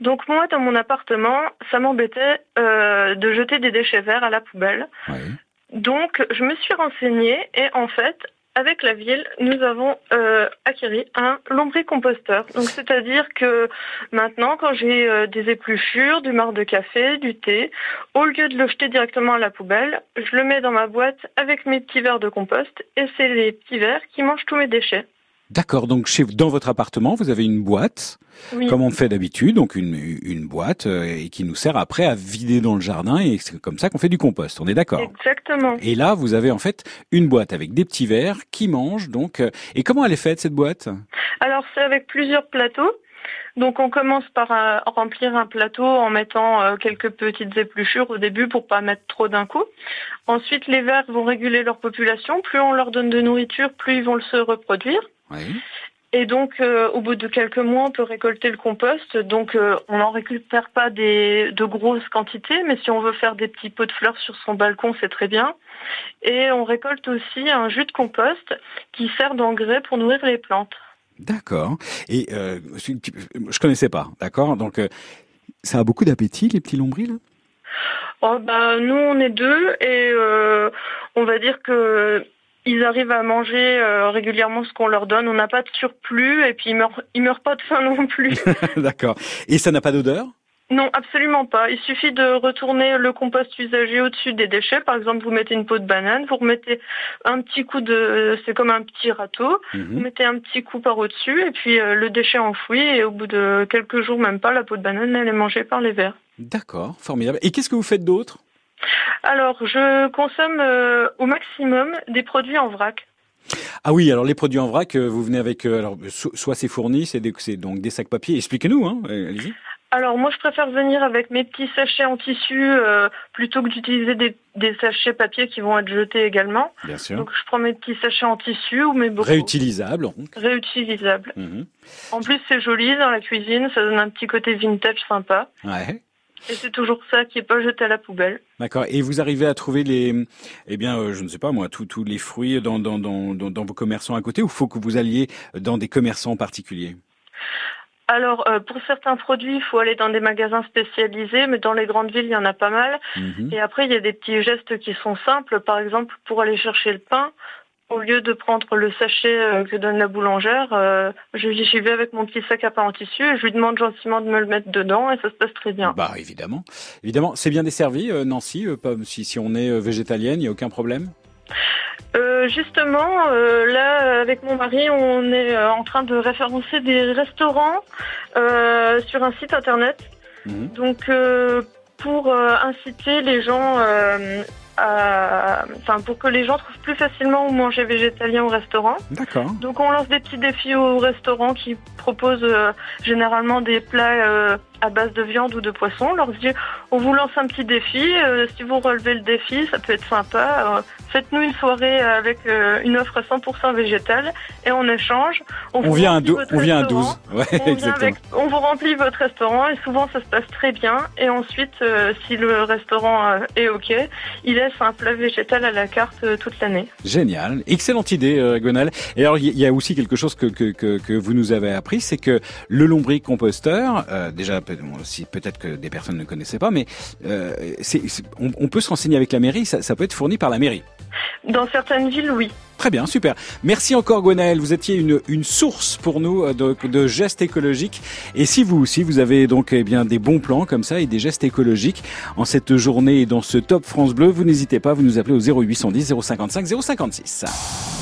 Donc moi, dans mon appartement, ça m'embêtait euh, de jeter des déchets verts à la poubelle. Donc, je me suis renseignée et en fait, avec la ville, nous avons euh, acquis un lombricomposteur. Donc, c'est-à-dire que maintenant, quand j'ai euh, des épluchures, du marc de café, du thé, au lieu de le jeter directement à la poubelle, je le mets dans ma boîte avec mes petits verres de compost et c'est les petits verres qui mangent tous mes déchets. D'accord, donc chez, dans votre appartement, vous avez une boîte, Oui. comme on fait d'habitude, donc une, une boîte euh, et qui nous sert après à vider dans le jardin et c'est comme ça qu'on fait du compost. On est d'accord Exactement. Et là, vous avez en fait une boîte avec des petits verres qui mangent. Donc, euh, et comment elle est faite cette boîte? Alors c'est avec plusieurs plateaux. Donc on commence par euh, remplir un plateau en mettant euh, quelques petites épluchures au début pour pas mettre trop d'un coup. Ensuite les vers vont réguler leur population. Plus on leur donne de nourriture, plus ils vont se reproduire. Et donc, euh, au bout de quelques mois, on peut récolter le compost. Donc, euh, on n'en récupère pas des, de grosses quantités, mais si on veut faire des petits pots de fleurs sur son balcon, c'est très bien. Et on récolte aussi un jus de compost qui sert d'engrais pour nourrir les plantes. D'accord. Et euh, je connaissais pas. D'accord? Donc, euh, ça a beaucoup d'appétit les petits lombris là Oh, bah, nous, on est deux et on va dire que ils arrivent à manger euh, régulièrement ce qu'on leur donne. On n'a pas de surplus et puis ils meurent, ils meurent pas de faim non plus. [laughs] D'accord. Et ça n'a pas d'odeur? Non, absolument pas. Il suffit de retourner le compost usagé au-dessus des déchets. Par exemple, vous mettez une peau de banane, vous remettez un petit coup de, c'est comme un petit râteau. Vous mettez un petit coup par au-dessus et puis euh, le déchet enfoui et au bout de quelques jours, même pas, la peau de banane elle est mangée par les vers. D'accord, formidable. Et qu'est-ce que vous faites d'autre? Alors, je consomme euh, au maximum des produits en vrac. Ah oui, alors les produits en vrac, euh, vous venez avec, euh, alors so- soit c'est fourni, c'est donc des sacs papier. Expliquez-nous, hein, allez-y. Alors moi je préfère venir avec mes petits sachets en tissu euh, plutôt que d'utiliser des, des sachets papier qui vont être jetés également. Bien sûr. Donc je prends mes petits sachets en tissu ou mes bocaux Réutilisable. donc. réutilisables. Mhm. En plus c'est joli dans la cuisine, ça donne un petit côté vintage sympa. Ouais. Et c'est toujours ça qui est pas jeté à la poubelle. D'accord. Et vous arrivez à trouver les, eh bien, euh, je ne sais pas moi, tous tous les fruits dans, dans, dans, dans, dans vos commerçants à côté ou faut que vous alliez dans des commerçants particuliers? Alors euh, pour certains produits il faut aller dans des magasins spécialisés, mais dans les grandes villes il y en a pas mal. Mhm. Et après, il y a des petits gestes qui sont simples. Par exemple, pour aller chercher le pain, au lieu de prendre le sachet euh, que donne la boulangère, euh, je j'y vais avec mon petit sac à pain en tissu et je lui demande gentiment de me le mettre dedans et ça se passe très bien. Bah évidemment, évidemment, c'est bien desservi, euh, Nancy. si si on est végétalienne, il y a aucun problème? Euh, justement, euh, là, avec mon mari, on est euh, en train de référencer des restaurants sur un site internet. Donc, euh, pour inciter les gens enfin, pour que les gens trouvent plus facilement où manger végétalien au restaurant. D'accord. Donc, on lance des petits défis aux restaurants qui proposent euh, généralement des plats euh, à base de viande ou de poisson. On leur dit, on vous lance un petit défi. euh, si vous relevez le défi, ça peut être sympa. euh, Faites-nous une soirée avec euh, une offre 100% végétale et en échange, on, On vous vient on vient à restaurant. 12. Ouais, On, vient exactement. avec- on vous remplit votre restaurant et souvent ça se passe très bien. Et ensuite, si le restaurant est OK, il laisse un plat végétal à la carte toute l'année. Génial, excellente idée, Gonal. Et alors, il y- a aussi quelque chose que, que, que, que vous nous avez appris, c'est que le lombricomposteur, euh, déjà, peut-être que des personnes ne connaissaient pas, mais euh, on, on peut se renseigner avec la mairie, ça, ça peut être fourni par la mairie. Dans certaines villes, oui. Très bien, super. Merci encore Gwenaël, vous étiez une, une source pour nous euh, de, de gestes écologiques. Et si vous aussi, vous avez donc eh bien des bons plans comme ça et des gestes écologiques en cette journée et dans ce Top France Bleu, vous n'hésitez pas, vous nous appelez au 0810 055 056.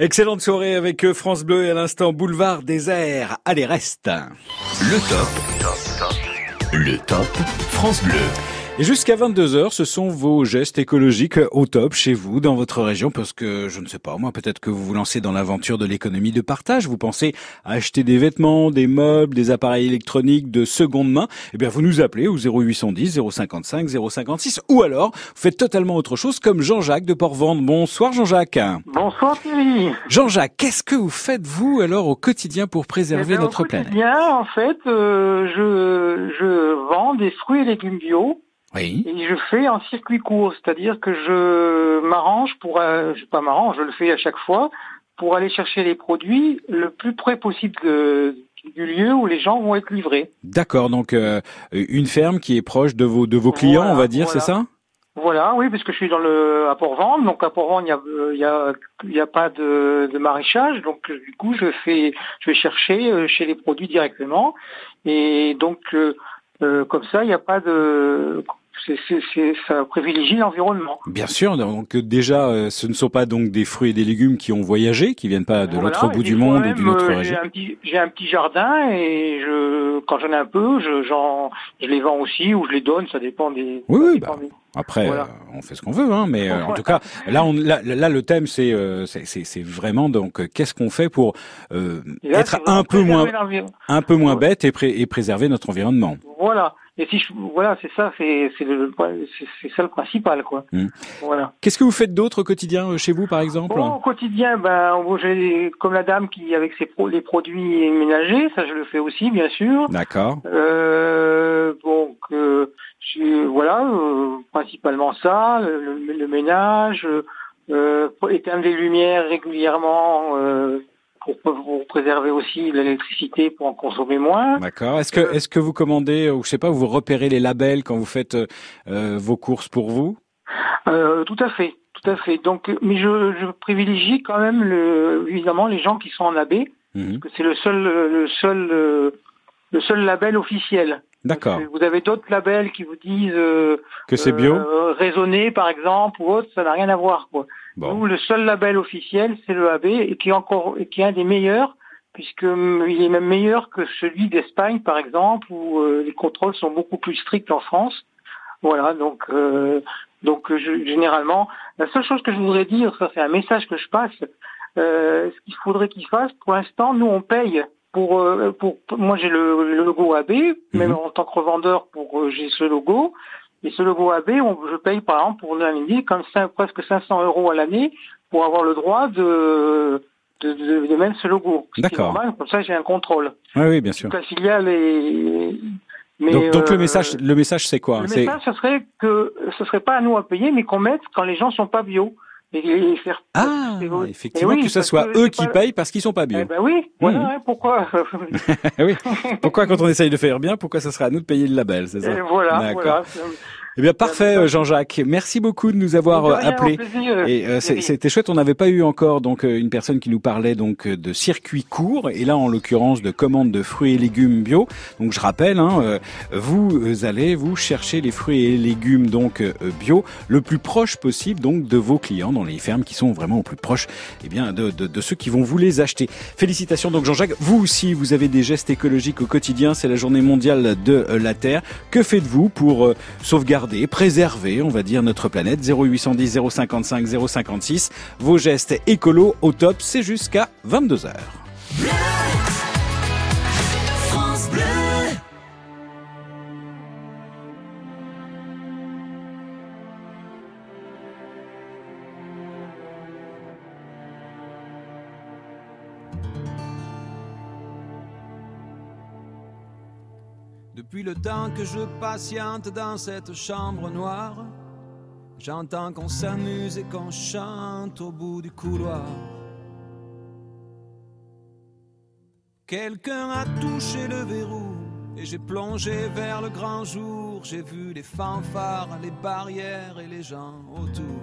Excellente soirée avec euh, France Bleu et à l'instant Boulevard Désert. Allez, reste. Le top. Le top France Bleu. Et jusqu'à 22h, ce sont vos gestes écologiques au top chez vous, dans votre région, parce que, je ne sais pas, moi, peut-être que vous vous lancez dans l'aventure de l'économie de partage, vous pensez à acheter des vêtements, des meubles, des appareils électroniques de seconde main, eh bien, vous nous appelez au 0810 055 056, ou alors, vous faites totalement autre chose, comme Jean-Jacques de Port-Vendre. Bonsoir Jean-Jacques. Bonsoir Thierry. Jean-Jacques, qu'est-ce que vous faites, vous, alors, au quotidien pour préserver Eh bien, notre au planète? quotidien, en fait, euh, je, je vends des fruits et légumes bio. Oui. Et je fais en circuit court, c'est-à-dire que je m'arrange pour, euh, pas m'arrange, je le fais à chaque fois, pour aller chercher les produits le plus près possible de- du lieu où les gens vont être livrés. D'accord, donc euh, une ferme qui est proche de vos de vos clients, Voilà, on va dire, voilà. c'est ça? Voilà, oui, parce que je suis dans le à Port-Vendre, donc à Port-Vendre il y a euh, y a il y a pas de, de maraîchage, donc euh, du coup je fais je vais chercher euh, chez les produits directement et donc euh, euh, comme ça il n'y a pas de c'est- ça privilégie l'environnement. Bien sûr, donc déjà, euh, ce ne sont pas donc des fruits et des légumes qui ont voyagé, qui viennent pas de l'autre bout du monde ou d'une autre euh, région. J'ai un un petit jardin et je quand j'en ai un peu, je j'en je les vends aussi ou je les donne, ça dépend des. Oui, oui, dépend bah, des- Après, Voilà. euh, on fait ce qu'on veut, hein, mais euh, en tout cas, [laughs] là, on, là, là, le thème, c'est, euh, c'est, vraiment donc, qu'est-ce qu'on fait pour euh, là, être un peu moins, un peu moins bête et, pré- et préserver notre environnement. Voilà. Et si je, voilà, c'est ça, c'est ça le principal quoi. Hmm. Voilà. Qu'est-ce que vous faites d'autre au quotidien euh, chez vous, par exemple Bon, au quotidien, ben, comme la dame qui avec ses pro, les produits ménagers, ça je le fais aussi bien sûr. D'accord. Euh, donc euh, je- voilà, euh, principalement ça, le, le- le ménage, euh, éteindre les lumières régulièrement euh, pour, préserver aussi l'électricité pour en consommer moins. D'accord. Est-ce que est-ce que vous commandez ou je sais pas, vous repérez les labels quand vous faites vos courses pour vous? Tout à fait. Tout à fait. Donc, mais je, je privilégie quand même le, évidemment les gens qui sont en AB, parce que c'est le seul, le seul, le seul label officiel. D'accord. Vous avez d'autres labels qui vous disent euh, que c'est bio, euh, raisonné par exemple ou autre, ça n'a rien à voir. Quoi. Nous, le seul label officiel, c'est le AB et qui est encore, et qui est un des meilleurs puisque hum, il est même meilleur que celui d'Espagne par exemple où euh, les contrôles sont beaucoup plus stricts en France. Voilà, donc euh, donc je, généralement, la seule chose que je voudrais dire, ça c'est un message que je passe, euh, ce qu'il faudrait qu'ils fassent, pour l'instant, nous on paye pour, euh, pour, moi j'ai le, logo AB, même mhm. en tant que revendeur, pour euh, j'ai ce logo. Et ce logo AB, on, je paye par exemple pour l'année comme presque 500 euros à l'année pour avoir le droit de de, de, de même ce logo. D'accord. Comme ça, j'ai un contrôle. Oui, oui, bien sûr. La filiale est mais donc, donc le euh, message, le message, c'est quoi? Le message, ce serait que ce serait pas à nous à payer, mais qu'on mette quand les gens sont pas bio. Et, faire ah, effectivement, que ce soit eux qui payent parce qu'ils sont pas bio. Eh ben oui, voilà, hmm. hein, pourquoi [laughs] [laughs] Oui, pourquoi quand on essaye de faire bien, pourquoi ça serait à nous de payer le label, c'est ça? Voilà, voilà. Eh bien, parfait, euh, Jean-Jacques. Merci beaucoup de nous avoir euh, appelé. Et euh, c'était chouette. On n'avait pas eu encore donc une personne qui nous parlait donc de circuit court et là, en l'occurrence, de commandes de fruits et légumes bio. Donc, je rappelle, hein, vous allez vous chercher les fruits et légumes donc bio le plus proche possible donc de vos clients dans les fermes qui sont vraiment au plus proche, eh bien, de, de, de ceux qui vont vous les acheter. Félicitations donc, Jean-Jacques. Vous aussi, vous avez des gestes écologiques au quotidien. C'est la Journée mondiale de la Terre. Que faites-vous pour sauvegarder préserver, on va dire, notre planète. 0810 055 056. Vos gestes écolos au top, c'est jusqu'à 22h. Depuis le temps que je patiente dans cette chambre noire, j'entends qu'on s'amuse et qu'on chante au bout du couloir. Quelqu'un a touché le verrou et j'ai plongé vers le grand jour. J'ai vu les fanfares, les barrières et les gens autour.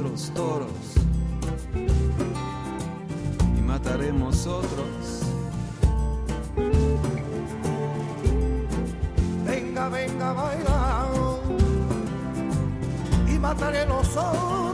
Otros toros. Y mataremos otros. Venga, venga, baila. Y mataré los otros.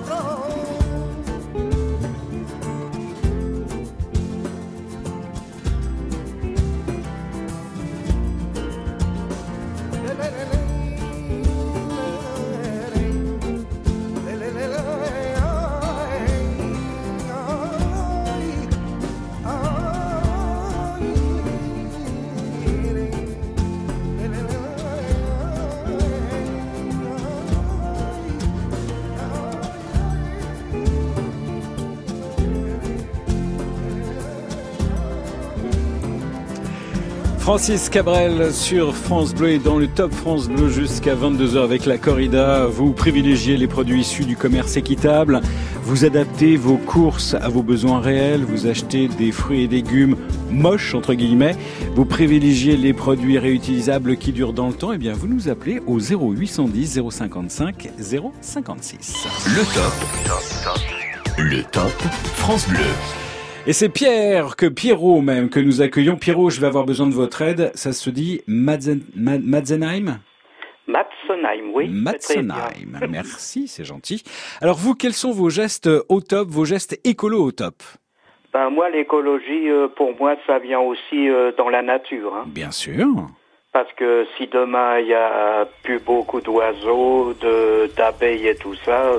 Francis Cabrel sur France Bleu et dans le top France Bleu jusqu'à 22h avec la corrida. Vous privilégiez les produits issus du commerce équitable. Vous adaptez vos courses à vos besoins réels. Vous achetez des fruits et légumes moches, entre guillemets. Vous privilégiez les produits réutilisables qui durent dans le temps. Eh bien, vous nous appelez au 0810 055 056. Le top. Le top France Bleu. Et c'est Pierre, que Pierrot même, que nous accueillons. Pierrot, je vais avoir besoin de votre aide. Ça se dit Madzen, Ma- Madzenheim? Matzenheim, oui. Matzenheim. Merci, c'est gentil. Alors vous, quels sont vos gestes au top, vos gestes écolos au top? Ben, moi, l'écologie, euh, pour moi, ça vient aussi euh, dans la nature. hein. Bien sûr. Parce que si demain, il y a plus beaucoup d'oiseaux, d'abeilles et tout ça,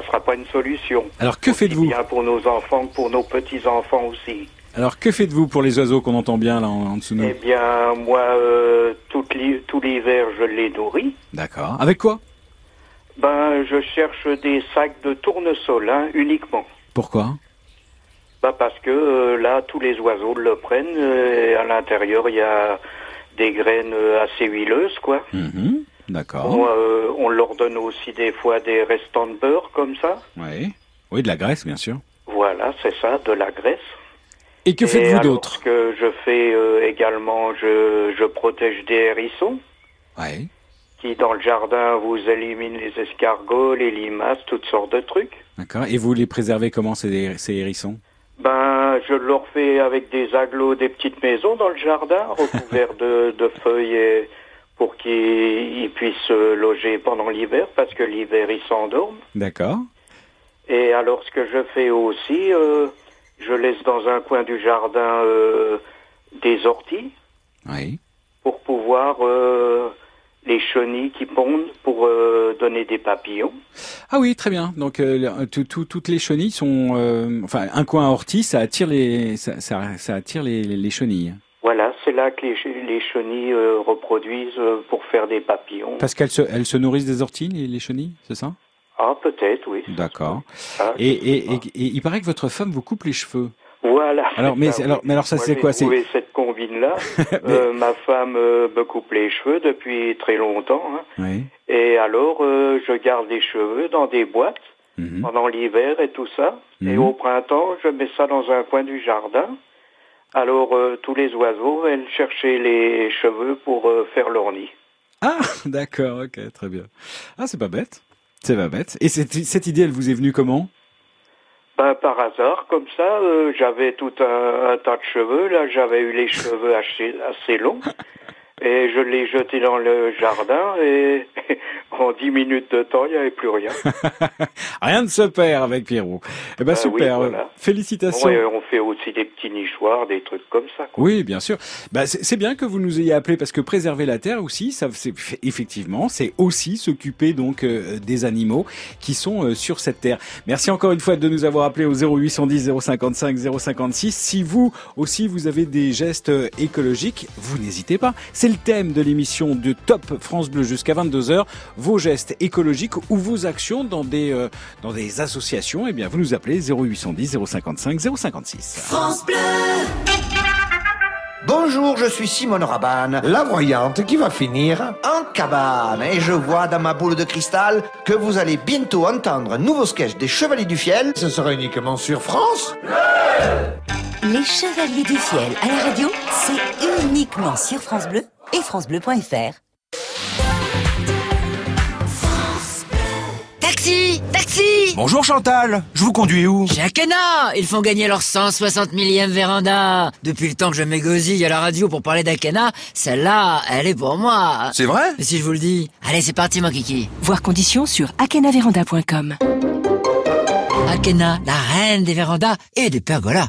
ça sera pas une solution. Alors que faites-vous Bien pour nos enfants pour nos petits-enfants aussi. Alors que faites-vous pour les oiseaux qu'on entend bien là en, en dessous de nous Eh bien, moi, euh, toute tout l'hiver, je les nourris. D'accord. Avec quoi? Ben, je cherche des sacs de tournesol, hein, uniquement. Pourquoi? Bah parce que euh, là, tous les oiseaux le prennent. euh, et à l'intérieur, il y a des graines euh, assez huileuses, quoi. Mhm. D'accord. On, euh, on leur donne aussi des fois des restants de beurre, comme ça. Oui. Oui, de la graisse, bien sûr. Voilà, c'est ça, de la graisse. Et que faites-vous d'autre Ce que je fais euh, également, je, je protège des hérissons. Oui. Qui, dans le jardin, vous éliminent les escargots, les limaces, toutes sortes de trucs. D'accord. Et vous les préservez comment ces, ces hérissons? Ben, je leur fais avec des aglos des petites maisons dans le jardin, [laughs] recouverts de, de feuilles et- pour qu'ils ils puissent euh, loger pendant l'hiver, parce que l'hiver, ils s'endorment. D'accord. Et alors, ce que je fais aussi, euh, je laisse dans un coin du jardin euh, des orties Oui. pour pouvoir euh, les chenilles qui pondent pour donner des papillons. Ah oui, très bien. Donc tout- tout- toutes les chenilles sont, enfin un coin ortie, ça attire les, ça, ça- ça attire les, les chenilles. C'est là que les, ch- les chenilles euh, reproduisent euh, pour faire des papillons. Parce qu'elles se, elles se nourrissent des orties, les, les chenilles, c'est ça? Ah, peut-être, oui. D'accord. Ah, Et, et, et, et il paraît que votre femme vous coupe les cheveux. Voilà. Alors, mais, alors, oui. mais alors ça c'est quoi C'est cette combine-là. [laughs] Euh, ma femme euh, me coupe les cheveux depuis très longtemps. hein. oui. Et alors, je garde les cheveux dans des boîtes Mhm. pendant l'hiver et tout ça. Et Mhm. au printemps, je mets ça dans un coin du jardin. Alors, euh, tous les oiseaux viennent chercher les cheveux pour euh, faire leur nid. Ah, [laughs] d'accord, ok, très bien. Ah, c'est pas bête. C'est pas bête. Et cette, cette idée, elle vous est venue comment? Ben, par hasard, comme ça, euh, j'avais tout un, un tas de cheveux. Là, j'avais eu les cheveux assez, assez longs. [laughs] Et je l'ai jeté dans le jardin et [laughs] en 10 minutes de temps, il n'y avait plus rien. [laughs] rien ne se perd avec Pierrot. Eh ben Ah super, oui, voilà. félicitations. Ouais, on fait aussi des petits nichoirs, des trucs comme ça. quoi. Oui, bien sûr. Bah, c'est bien que vous nous ayez appelé parce que préserver la terre aussi, ça, effectivement, c'est aussi s'occuper donc euh, des animaux qui sont euh, sur cette terre. Merci encore une fois de nous avoir appelé au 0810 055 056. Si vous aussi vous avez des gestes euh, écologiques, vous n'hésitez pas. C'est le thème de l'émission de Top France Bleu jusqu'à 22 h Vos gestes écologiques ou vos actions dans des euh, dans des associations. Eh bien, vous nous appelez 0810 055 056. France Bleu. Bonjour, je suis Simone Rabanne, la voyante qui va finir en cabane. Et je vois dans ma boule de cristal que vous allez bientôt entendre un nouveau sketch des Chevaliers du Fiel. Ce sera uniquement sur France. Les Chevaliers du Fiel à la radio, c'est uniquement sur France Bleu et francebleu.fr. Taxi Taxi Bonjour Chantal, je vous conduis où? Chez Akena Ils font gagner leur 160 millième véranda Depuis le temps que je m'égosille à la radio pour parler d'Akena, celle-là, elle est pour moi C'est vrai? Mais si je vous le dis. Allez, c'est parti mon kiki Voir conditions sur akenaveranda.com. Akena, la reine des vérandas et des pergolas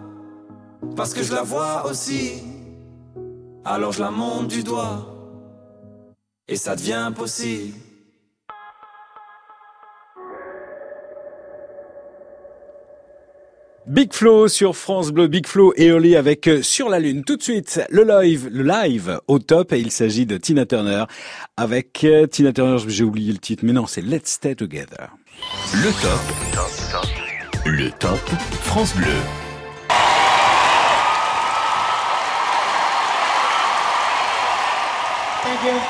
parce que je la vois aussi. Alors je la monte du doigt, et ça devient possible. Big Flow sur France Bleu, Big Flow et Oli avec euh, Sur la Lune. Tout de suite, le live, le live au top et il s'agit de Tina Turner avec euh, Tina Turner, j'ai oublié le titre, mais non, c'est Let's Stay Together. Le top. Le top France Bleu. Thank you.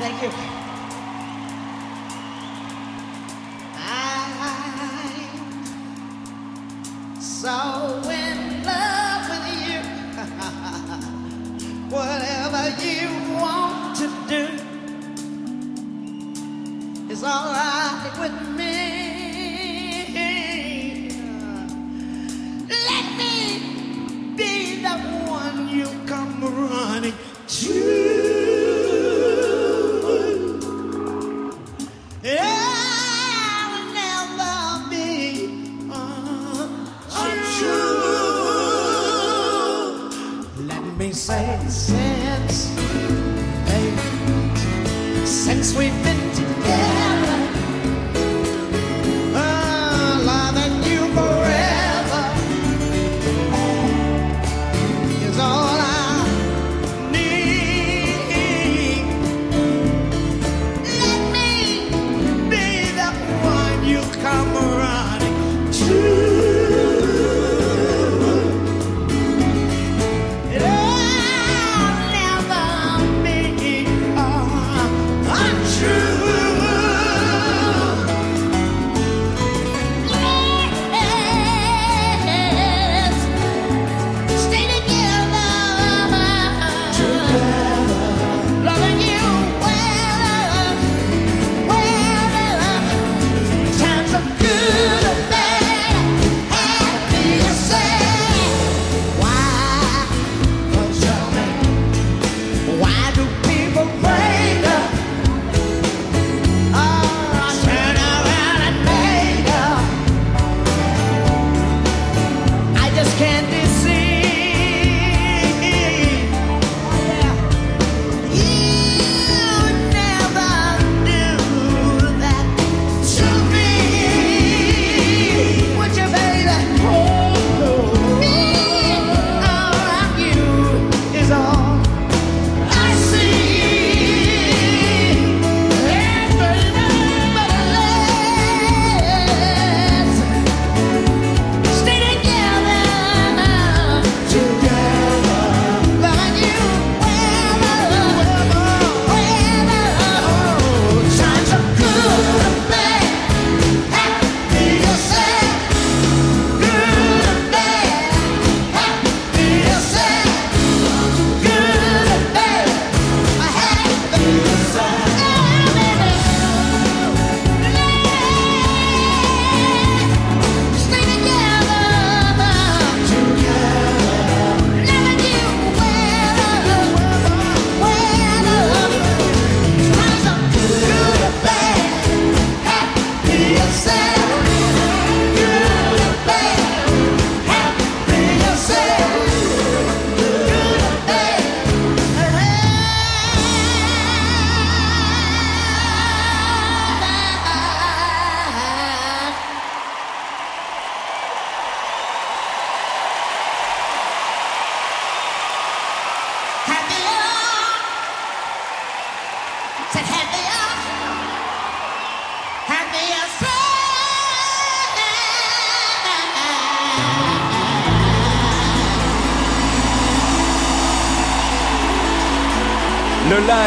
Thank you. I'm so in love with you. [laughs] Whatever you want to do is alright with me. Running to. I'll never be untrue. Let me say, since, baby, since we've been together,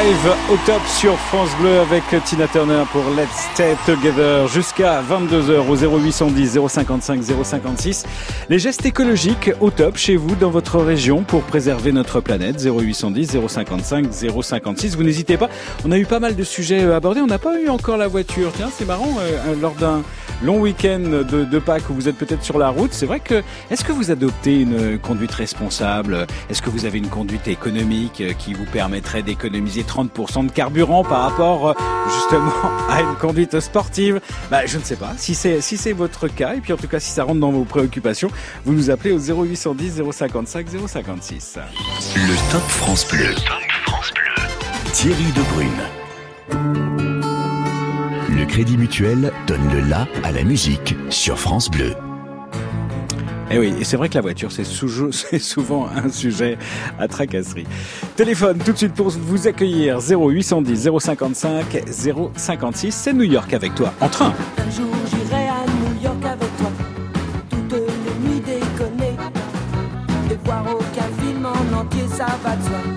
au top sur France Bleu avec Tina Turner pour Let's Stay Together jusqu'à 22h au 0810 055 056. Les gestes écologiques au top chez vous dans votre région pour préserver notre planète 0810 055 056. Vous n'hésitez pas. On a eu pas mal de sujets abordés. On n'a pas eu encore la voiture. Tiens, c'est marrant. euh, lors d'un long week-end de, de Pâques où vous êtes peut-être sur la route, c'est vrai que est-ce que vous adoptez une conduite responsable? Est-ce que vous avez une conduite économique euh, qui vous permettrait d'économiser économiser 30% de carburant par rapport euh, justement [laughs] à une conduite sportive? Bah, je ne sais pas si c'est si c'est votre cas et puis en tout cas si ça rentre dans vos préoccupations, vous nous appelez au 0810 055 056. Le Top France Bleu. France Bleu. Thierry Debrune. Crédit Mutuel donne le la à la musique sur France Bleu. Eh oui, et c'est vrai que la voiture, c'est [laughs] souvent un sujet à tracasserie. Téléphone tout de suite pour vous accueillir 0810 055 056. C'est New York avec toi, en train. Un jour j'irai à New York avec toi, toutes les nuits déconner, et voir aucun film en entier, ça va de soi.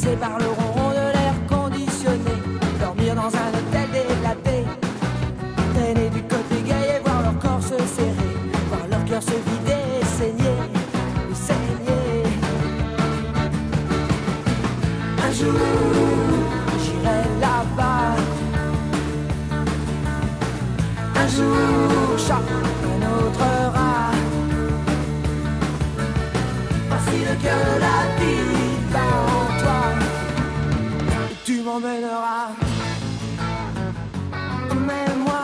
Bercée par le ronron de l'air conditionné, dormir dans un hôtel délaté, traîner du côté gay et voir leur corps se serrer, voir leur cœur se vider et saigner, saigner. Un jour, j'irai là-bas. Un jour, chacun autre rat. Voici le cœur m'emmèneras. Emmène-moi.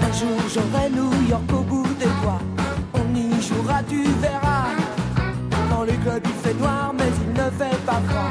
Un jour j'aurai New York au bout des doigts. On y jouera, tu verras. Dans les clubs il fait noir, mais il ne fait pas froid.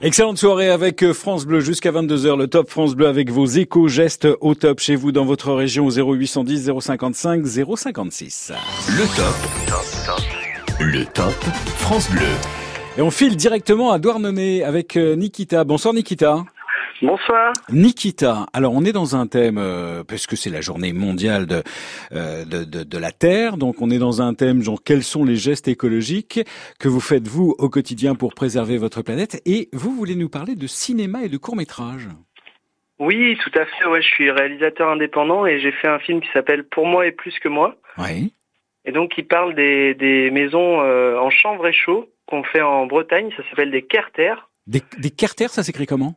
Excellente soirée avec euh, France Bleu jusqu'à 22h. Le top France Bleu avec vos éco-gestes au top chez vous dans votre région au 0810 055 056. Le top. Le top France Bleu. Et on file directement à Douarnenez avec euh, Nikita. Bonsoir Nikita. Bonsoir. Nikita, alors on est dans un thème, euh, puisque c'est la journée mondiale de, euh, de, de, de la Terre, donc on est dans un thème genre quels sont les gestes écologiques que vous faites vous au quotidien pour préserver votre planète, et vous voulez nous parler de cinéma et de court métrage. Oui, tout à fait. Ouais, je suis réalisateur indépendant et j'ai fait un film qui s'appelle Pour moi et plus que moi. Oui. Et donc, il parle des, des maisons euh, en chanvre et chaud qu'on fait en Bretagne. Ça s'appelle des Kerter. Des, des carters, ça s'écrit comment?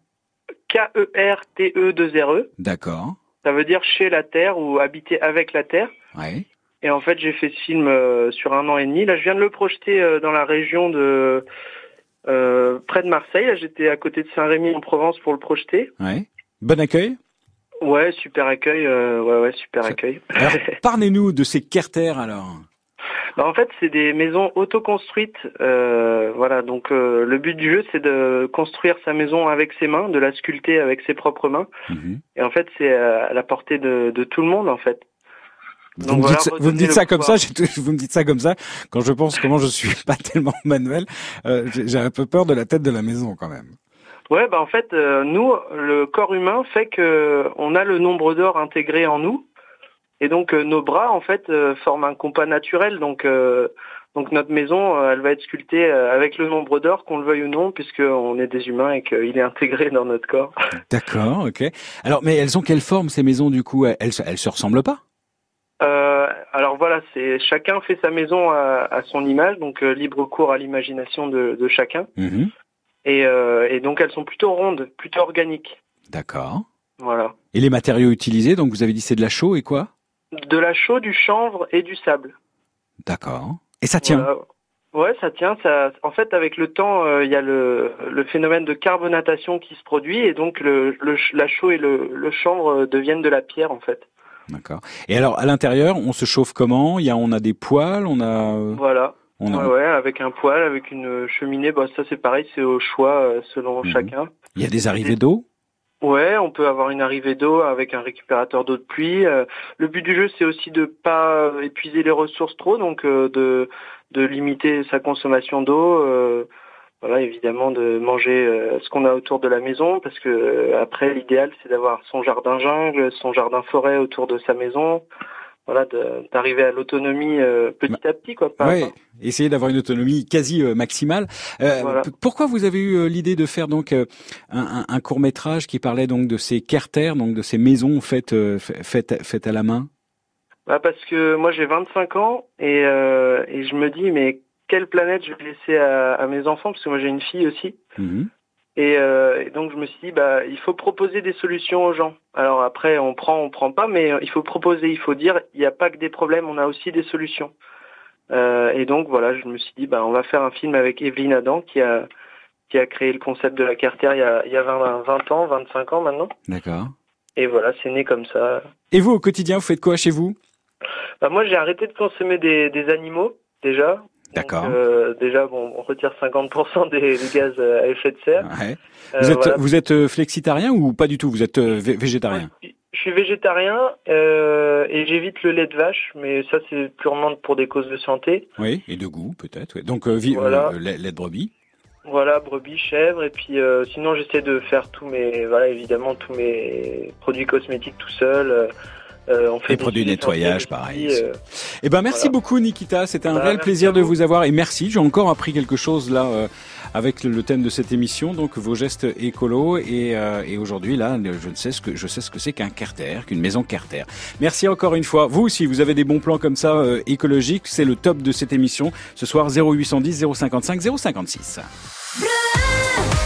K-E-R-T-E-2-R-E. D'accord. Ça veut dire chez la Terre ou habiter avec la Terre. Ouais. Et en fait, j'ai fait ce film euh, sur un an et demi. Là, je viens de le projeter euh, dans la région de euh, près de Marseille. Là, j'étais à côté de Saint-Rémy en Provence pour le projeter. Ouais. Bon accueil. Ouais, super accueil. ouais, ouais, super accueil. [laughs] Parlez-nous de ces carters alors. Bah, en fait, c'est des maisons autoconstruites. Euh, voilà, donc euh, le but du jeu, c'est de construire sa maison avec ses mains, de la sculpter avec ses propres mains. Mhm. Et en fait, c'est à la portée de, de tout le monde, en fait. Vous Donc me, voilà, dites, ça- vous me redonner dites le ça comme ça, pouvoir. [laughs] vous me dites ça comme ça. Quand je pense comment je suis [laughs] pas tellement manuel, euh, j'ai j'ai un peu peur de la tête de la maison quand même. Ouais, bah en fait, euh, nous, le corps humain fait que on a le nombre d'or intégré en nous, et donc euh, nos bras, en fait, euh, forment un compas naturel. Donc, euh, donc notre maison, elle va être sculptée avec le nombre d'or, qu'on le veuille ou non, puisqu'on est des humains et qu'il est intégré dans notre corps. [laughs] D'accord, ok. Alors, mais elles ont quelle forme ces maisons du coup? Elles, se- elles se ressemblent pas? Euh, alors voilà, c'est chacun fait sa maison à, à son image, donc euh, libre cours à l'imagination de, de chacun. Mhm. Et, euh, et donc elles sont plutôt rondes, plutôt organiques. D'accord. Voilà. Et les matériaux utilisés, donc vous avez dit c'est de la chaux et quoi? De la chaux, du chanvre et du sable. D'accord. Et ça tient Voilà. Ouais, ça tient. Ça, en fait, avec le temps, euh, il y a le, le phénomène de carbonatation qui se produit et donc le, la chaux et le, chanvre euh, deviennent de la pierre en fait. D'accord. Et alors, à l'intérieur, on se chauffe comment? Il y a, on a des poêles, on a. Voilà. On a- Ouais, ouais, avec un poêle, avec une cheminée, bah ça c'est pareil, c'est au choix euh, selon Mhm. chacun. Il y a des arrivées d'eau? Ouais, on peut avoir une arrivée d'eau avec un récupérateur d'eau de pluie. Euh, le but du jeu, c'est aussi de pas épuiser les ressources trop, donc euh, de de limiter sa consommation d'eau. euh, voilà, évidemment de manger euh, ce qu'on a autour de la maison, parce que euh, après l'idéal, c'est d'avoir son jardin jungle, son jardin forêt autour de sa maison. Voilà, d'arriver à l'autonomie euh, petit à petit, quoi. pas Ouais, essayer d'avoir une autonomie quasi euh, maximale. Euh, Voilà. Pourquoi vous avez eu euh, l'idée de faire donc un, un, court métrage qui parlait donc de ces carters, donc de ces maisons faites fa- faites faites à la main? Bah parce que moi j'ai 25 ans et, et je me dis mais quelle planète je vais laisser à, à mes enfants? Parce que moi j'ai une fille aussi Mhm. Et, euh, et donc je me suis dit bah il faut proposer des solutions aux gens. Alors après on prend on prend pas mais il faut proposer il faut dire il n'y a pas que des problèmes on a aussi des solutions. Euh, et donc voilà je me suis dit bah on va faire un film avec Evelyne Adam qui a qui a créé le concept de la carrière il y a, il y a 20, 20 ans 25 ans maintenant D'accord. et voilà c'est né comme ça. Et vous au quotidien, vous faites quoi chez vous? Bah, moi, j'ai arrêté de consommer des, des animaux déjà. D'accord. Euh, déjà, bon, on retire 50% des, des gaz à effet de serre. Ouais. Euh, Vous êtes voilà. vous êtes euh, flexitarien ou pas du tout? Vous êtes vé- végétarien? Je suis végétarien et j'évite le lait de vache, mais ça, c'est purement pour des causes de santé. Oui, et de goût peut-être. ouais. Donc Voilà. lait, lait de brebis. Voilà, brebis, chèvre, et puis euh, sinon, j'essaie de faire tous mes, voilà, évidemment, tous mes produits cosmétiques tout seul. euh, euh, on fait Les des produits de nettoyage, pareil. euh, Eh ben merci voilà. beaucoup Nikita, c'était un Bah, réel plaisir de vous avoir et merci. J'ai encore appris quelque chose là euh, avec le, thème de cette émission, donc vos gestes écolos et, euh, et aujourd'hui là, je ne sais ce que je sais ce que c'est qu'un carter, qu'une maison carter. Merci encore une fois. Vous aussi, vous avez des bons plans comme ça euh, écologiques, c'est le top de cette émission. Ce soir 0810 055 056. France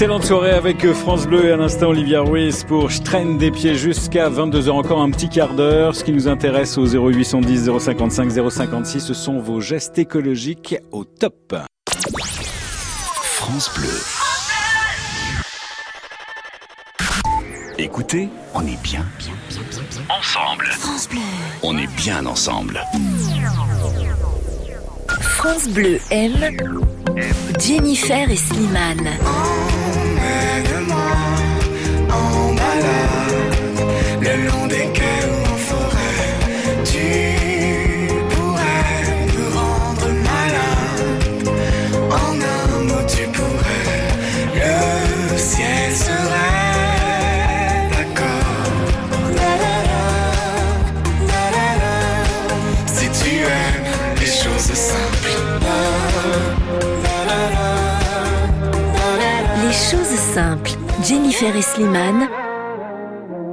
Excellente soirée avec France Bleu et à l'instant Olivia Ruiz pour Je traîne des pieds jusqu'à 22h encore un petit quart d'heure. Ce qui nous intéresse au 0810 055 056 ce sont vos gestes écologiques au top. France Bleu. Écoutez, on est bien, bien, bien, bien, bien ensemble. France Bleu. On est bien ensemble. France Bleu aime Jennifer et Slimane. Jennifer et Slimane.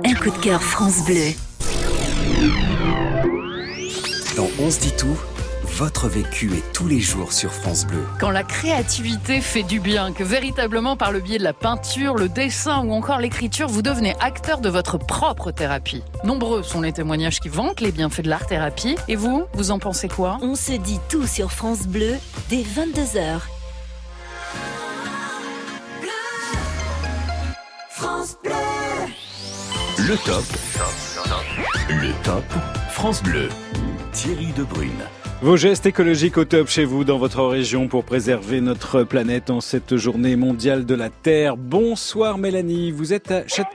Un coup de cœur France Bleu. Dans On se dit tout, votre vécu est tous les jours sur France Bleu. Quand la créativité fait du bien, que véritablement par le biais de la peinture, le dessin ou encore l'écriture, vous devenez acteur de votre propre thérapie. Nombreux sont les témoignages qui vantent les bienfaits de l'art-thérapie. Et vous, vous en pensez quoi? On se dit tout sur France Bleu dès 22h. Le top. Le top. France Bleu. Thierry Debrune. Vos gestes écologiques au top chez vous dans votre région pour préserver notre planète en cette journée mondiale de la Terre. Bonsoir Mélanie, vous êtes à Chât-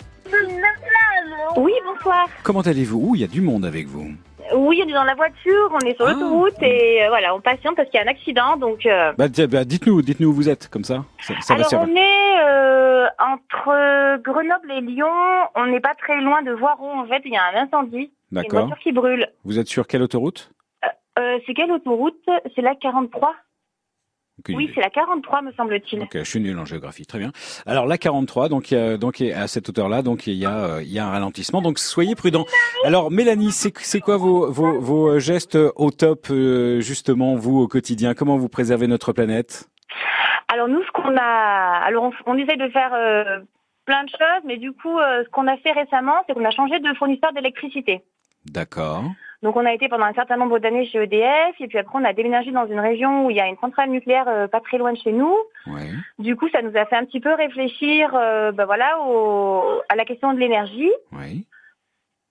Oui, bonsoir. Comment allez-vous? Ouh, Il y a du monde avec vous. Oui, on est dans la voiture, on est sur l'autoroute et euh, voilà, on patiente parce qu'il y a un accident. Donc, euh, Bah, bah, dites-nous, dites-nous où vous êtes, comme ça. Ça, alors on est euh, entre Grenoble et Lyon. On n'est pas très loin de Voiron. En fait, il y a un incendie. A Une D'accord. voiture qui brûle. Vous êtes sur quelle autoroute? Euh, c'est quelle autoroute? C'est la 43 Aucune Oui, c'est la 43, me semble-t-il. Ok, je suis nul en géographie, très bien. Alors la 43, donc à cette hauteur-là, donc il y a euh, il y a un ralentissement, donc soyez prudents. Alors Mélanie, c'est quoi vos, vos vos gestes au top euh, justement vous au quotidien? Comment vous préservez notre planète? Alors nous, ce qu'on a, alors on, on essaye de faire euh, plein de choses, mais du coup, ce qu'on a fait récemment, c'est qu'on a changé de fournisseur d'électricité. D'accord. Donc on a été pendant un certain nombre d'années chez EDF, et puis après on a déménagé dans une région où il y a une centrale nucléaire euh, pas très loin de chez nous. Du coup, ça nous a fait un petit peu réfléchir, euh, bah voilà, au, à la question de l'énergie. Oui.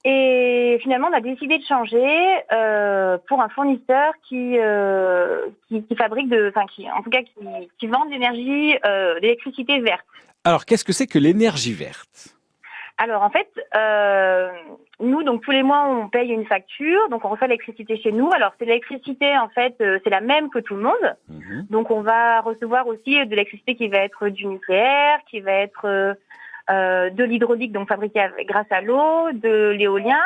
Et finalement, on a décidé de changer euh, pour un fournisseur qui, euh, qui, qui fabrique de, enfin qui, en tout cas, qui, qui vend de l'énergie, euh, d'électricité verte. Alors qu'est-ce que c'est que l'énergie verte? Alors en fait, euh, nous donc tous les mois on paye une facture, donc on reçoit l'électricité chez nous. Alors c'est l'électricité en fait, euh, c'est la même que tout le monde. Donc on va recevoir aussi de l'électricité qui va être du nucléaire, qui va être euh, euh, de l'hydraulique donc fabriquée grâce à l'eau, de l'éolien.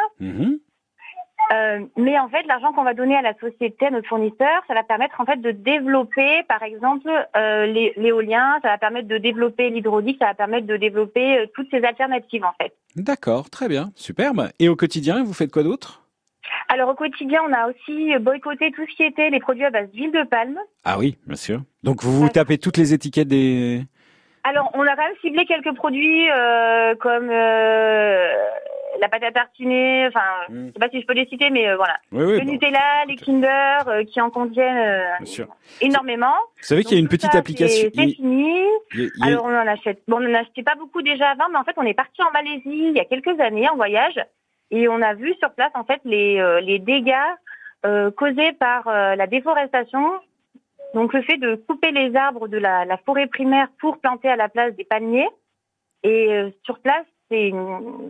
Euh, mais en fait, l'argent qu'on va donner à la société, à notre fournisseur, ça va permettre en fait de développer, par exemple, euh, l'é- l'éolien, ça va permettre de développer l'hydraulique, ça va permettre de développer euh, toutes ces alternatives en fait. D'accord, très bien, superbe. Et au quotidien, vous faites quoi d'autre? Alors au quotidien, on a aussi boycotté tout ce qui était les produits à base d'huile de palme. Ah oui, bien sûr. Donc vous vous tapez toutes les étiquettes des Alors on a quand même ciblé quelques produits euh, comme euh, la pâte à tartiner, enfin, je sais pas si je peux les citer, mais euh, voilà. Oui, oui, le bon. Nutella, les Kinder, euh, qui en contiennent euh, énormément. Vous savez qu'il y a une petite ça, application. C'est fini. il il Alors on en achète. Bon, on en achetait pas beaucoup déjà avant, mais en fait on est parti en Malaisie il y a quelques années en voyage et on a vu sur place en fait les euh, les dégâts euh, causés par euh, la déforestation. Donc le fait de couper les arbres de la, la forêt primaire pour planter à la place des palmiers et euh, sur place c'est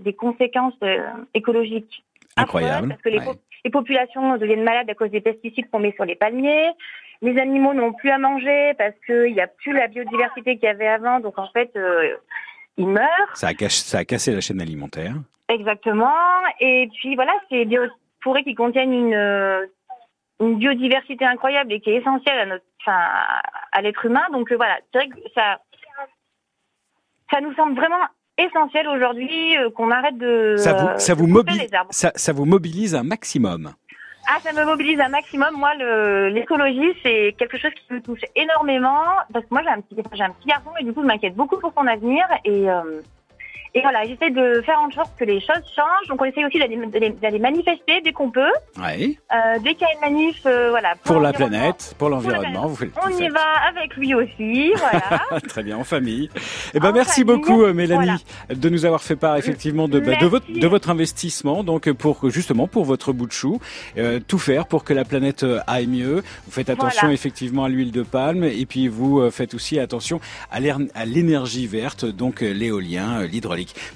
des conséquences euh, écologiques Incroyable. parce que les, po- les populations deviennent malades à cause des pesticides qu'on met sur les palmiers. Les animaux n'ont plus à manger parce qu'il n'y a plus la biodiversité qu'il y avait avant. Donc en fait, euh, ils meurent. Ça a, caché- ça a cassé la chaîne alimentaire. Exactement. Et puis voilà, c'est des forêts qui contiennent une, euh, une biodiversité incroyable et qui est essentielle à notre, enfin, à l'être humain. Donc euh, voilà, c'est vrai que ça, ça nous semble vraiment essentiel aujourd'hui euh, qu'on arrête de Ça vous, ça, de vous couper mobili- les arbres. ça, ça vous mobilise un maximum. Ah, ça me mobilise un maximum. Moi, l'écologie, c'est quelque chose qui me touche énormément parce que moi, j'ai un petit, j'ai un petit garçon et du coup, je m'inquiète beaucoup pour son avenir et euh, et voilà, j'essaie de faire en sorte que les choses changent. Donc, on essaie aussi d'aller, manifester dès qu'on peut. Oui. Euh, dès qu'il y a une manif, euh, voilà. Pour la planète, pour l'environnement, vous. On y va avec lui aussi, voilà. [laughs] Très bien, en famille. Eh ben, merci beaucoup, euh, Mélanie, de nous avoir fait part effectivement de, bah, de, votre, de votre investissement, donc pour justement pour votre bout de chou, euh, tout faire pour que la planète euh, aille mieux. Vous faites attention Voilà. effectivement à l'huile de palme, et puis vous euh, faites aussi attention à l'énergie verte, donc l'éolien, euh,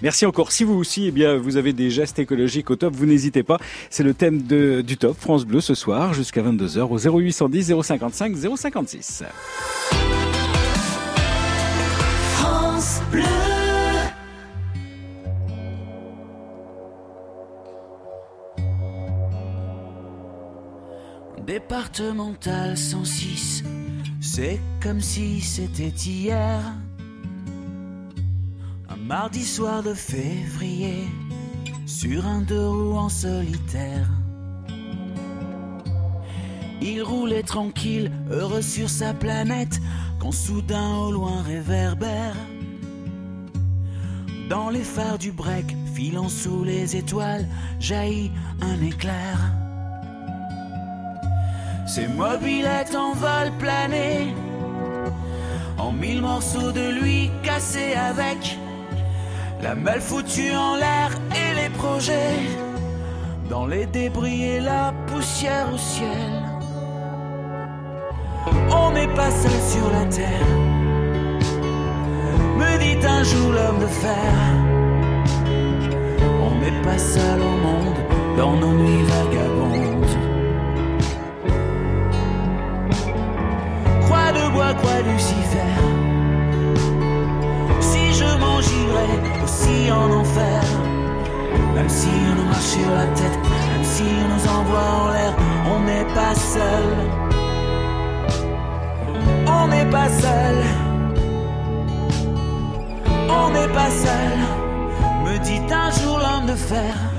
Merci encore. Si vous aussi, eh bien, vous avez des gestes écologiques au top, vous n'hésitez pas. C'est le thème de, du top France Bleu ce soir jusqu'à 22h au 0810 055 056. France Bleu. Départemental 106, c'est comme si c'était hier. Mardi soir de février, sur un deux roues en solitaire. Il roulait tranquille, heureux sur sa planète, quand soudain au loin réverbère. Dans les phares du break, filant sous les étoiles, jaillit un éclair. Ses mobilettes en vol plané, en mille morceaux de lui cassés avec la malle foutue en l'air et les projets dans les débris et la poussière au ciel. On n'est pas seul sur la terre, me dit un jour l'homme de fer. On n'est pas seul au monde dans nos nuits vagabondes. Croix de bois, croix Lucifer. Je m'en girais aussi en enfer, même si on nous marche sur la tête, même si on nous envoie en l'air, on n'est pas seul. On n'est pas seul. On n'est pas seul, me dit un jour l'homme de fer.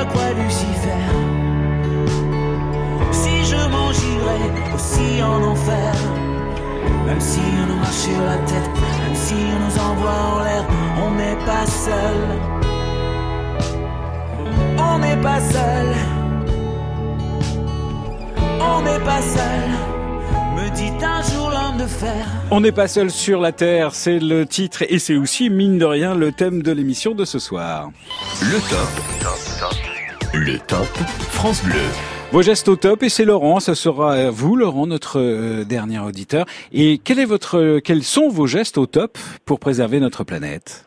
Croix Lucifer? Si je m'en girais aussi en enfer, même si on nous marche sur la tête, même si on nous envoie en l'air, on n'est pas seul. On n'est pas seul. On n'est pas seul. Me dit un jour l'homme de fer. On n'est pas seul sur la Terre, c'est le titre et c'est aussi, mine de rien, le thème de l'émission de ce soir. Le top. Le top France Bleu. Vos gestes au top et c'est Laurent, ça sera à vous Laurent, notre euh, dernier auditeur. Et quel est votre, quels sont vos gestes au top pour préserver notre planète?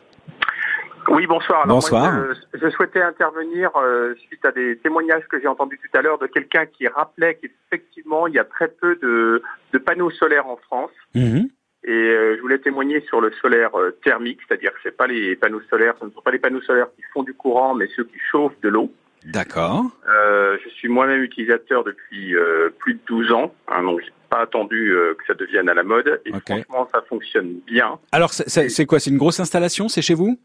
Oui, bonsoir. Alors, Bonsoir. moi, je, je souhaitais intervenir euh, suite à des témoignages que j'ai entendus tout à l'heure de quelqu'un qui rappelait qu'effectivement, il y a très peu de, de panneaux solaires en France. Mhm. Et euh, je voulais témoigner sur le solaire euh, thermique, c'est-à-dire que c'est pas les panneaux solaires, ce ne sont pas les panneaux solaires qui font du courant, mais ceux qui chauffent de l'eau. D'accord. Euh, je suis moi-même utilisateur depuis euh, plus de 12 ans, hein, donc j'ai pas attendu euh, que ça devienne à la mode. Et franchement, ça fonctionne bien. Alors c'est- quoi C'est une grosse installation C'est chez vous?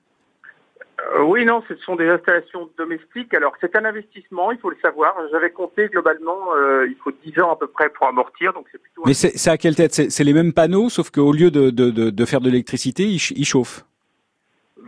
Oui, non, ce sont des installations domestiques. Alors, c'est un investissement, il faut le savoir. J'avais compté globalement, euh, il faut 10 ans à peu près pour amortir, donc c'est plutôt... Mais c'est à quelle tête? C'est les mêmes panneaux, sauf qu'au lieu de, de, de, de faire de l'électricité, ils chauffent?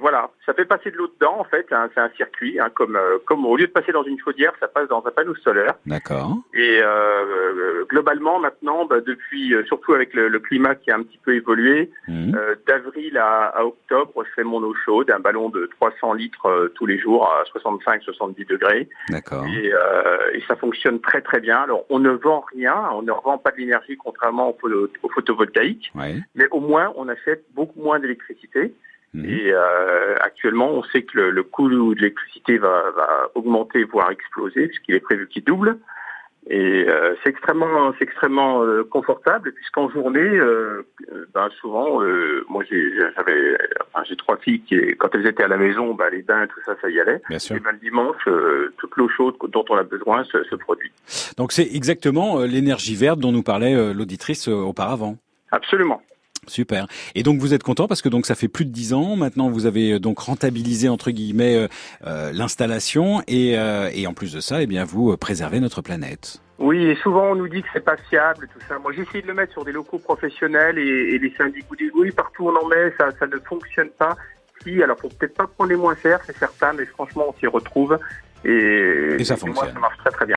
Voilà, ça fait passer de l'eau dedans, en fait. hein, c'est un circuit, hein, comme, euh, comme au lieu de passer dans une chaudière, ça passe dans un panneau solaire. D'accord. Et euh, euh, globalement, maintenant, bah, depuis, euh, surtout avec le, le climat qui a un petit peu évolué, Mhm. euh, d'avril à, à octobre, je fais mon eau chaude, un ballon de 300 litres tous les jours à 65-70 degrés. D'accord. Et, euh, et ça fonctionne très très bien. Alors, on ne vend rien, on ne revend pas de l'énergie contrairement au, photo- au photovoltaïque, Ouais. mais au moins on achète beaucoup moins d'électricité. Et euh, actuellement, on sait que le, le coût de l'électricité va, va augmenter, voire exploser, puisqu'il est prévu qu'il double. Et euh, c'est extrêmement, c'est extrêmement euh, confortable, puisqu'en journée, euh, ben souvent, euh, moi j'ai, j'avais, enfin, j'ai trois filles qui, quand elles étaient à la maison, ben, les bains, tout ça, ça y allait. Bien sûr. Et ben, le dimanche, euh, toute l'eau chaude dont on a besoin se, se produit. Donc c'est exactement l'énergie verte dont nous parlait l'auditrice auparavant. Absolument. Super. Et donc vous êtes content parce que donc ça fait plus de dix ans maintenant vous avez euh, donc rentabilisé entre guillemets euh, euh, l'installation et, euh, et en plus de ça eh bien vous préservez notre planète. Oui, et souvent on nous dit que c'est pas fiable, tout ça. Moi, j'ai essayé de le mettre sur des locaux professionnels et, et les syndics vous disent oui, partout on en met, ça, ça ne fonctionne pas. Si, alors faut peut-être pas prendre les moins chers, c'est certain, mais franchement on s'y retrouve et, Et ça moi fonctionne. ça marche très très bien.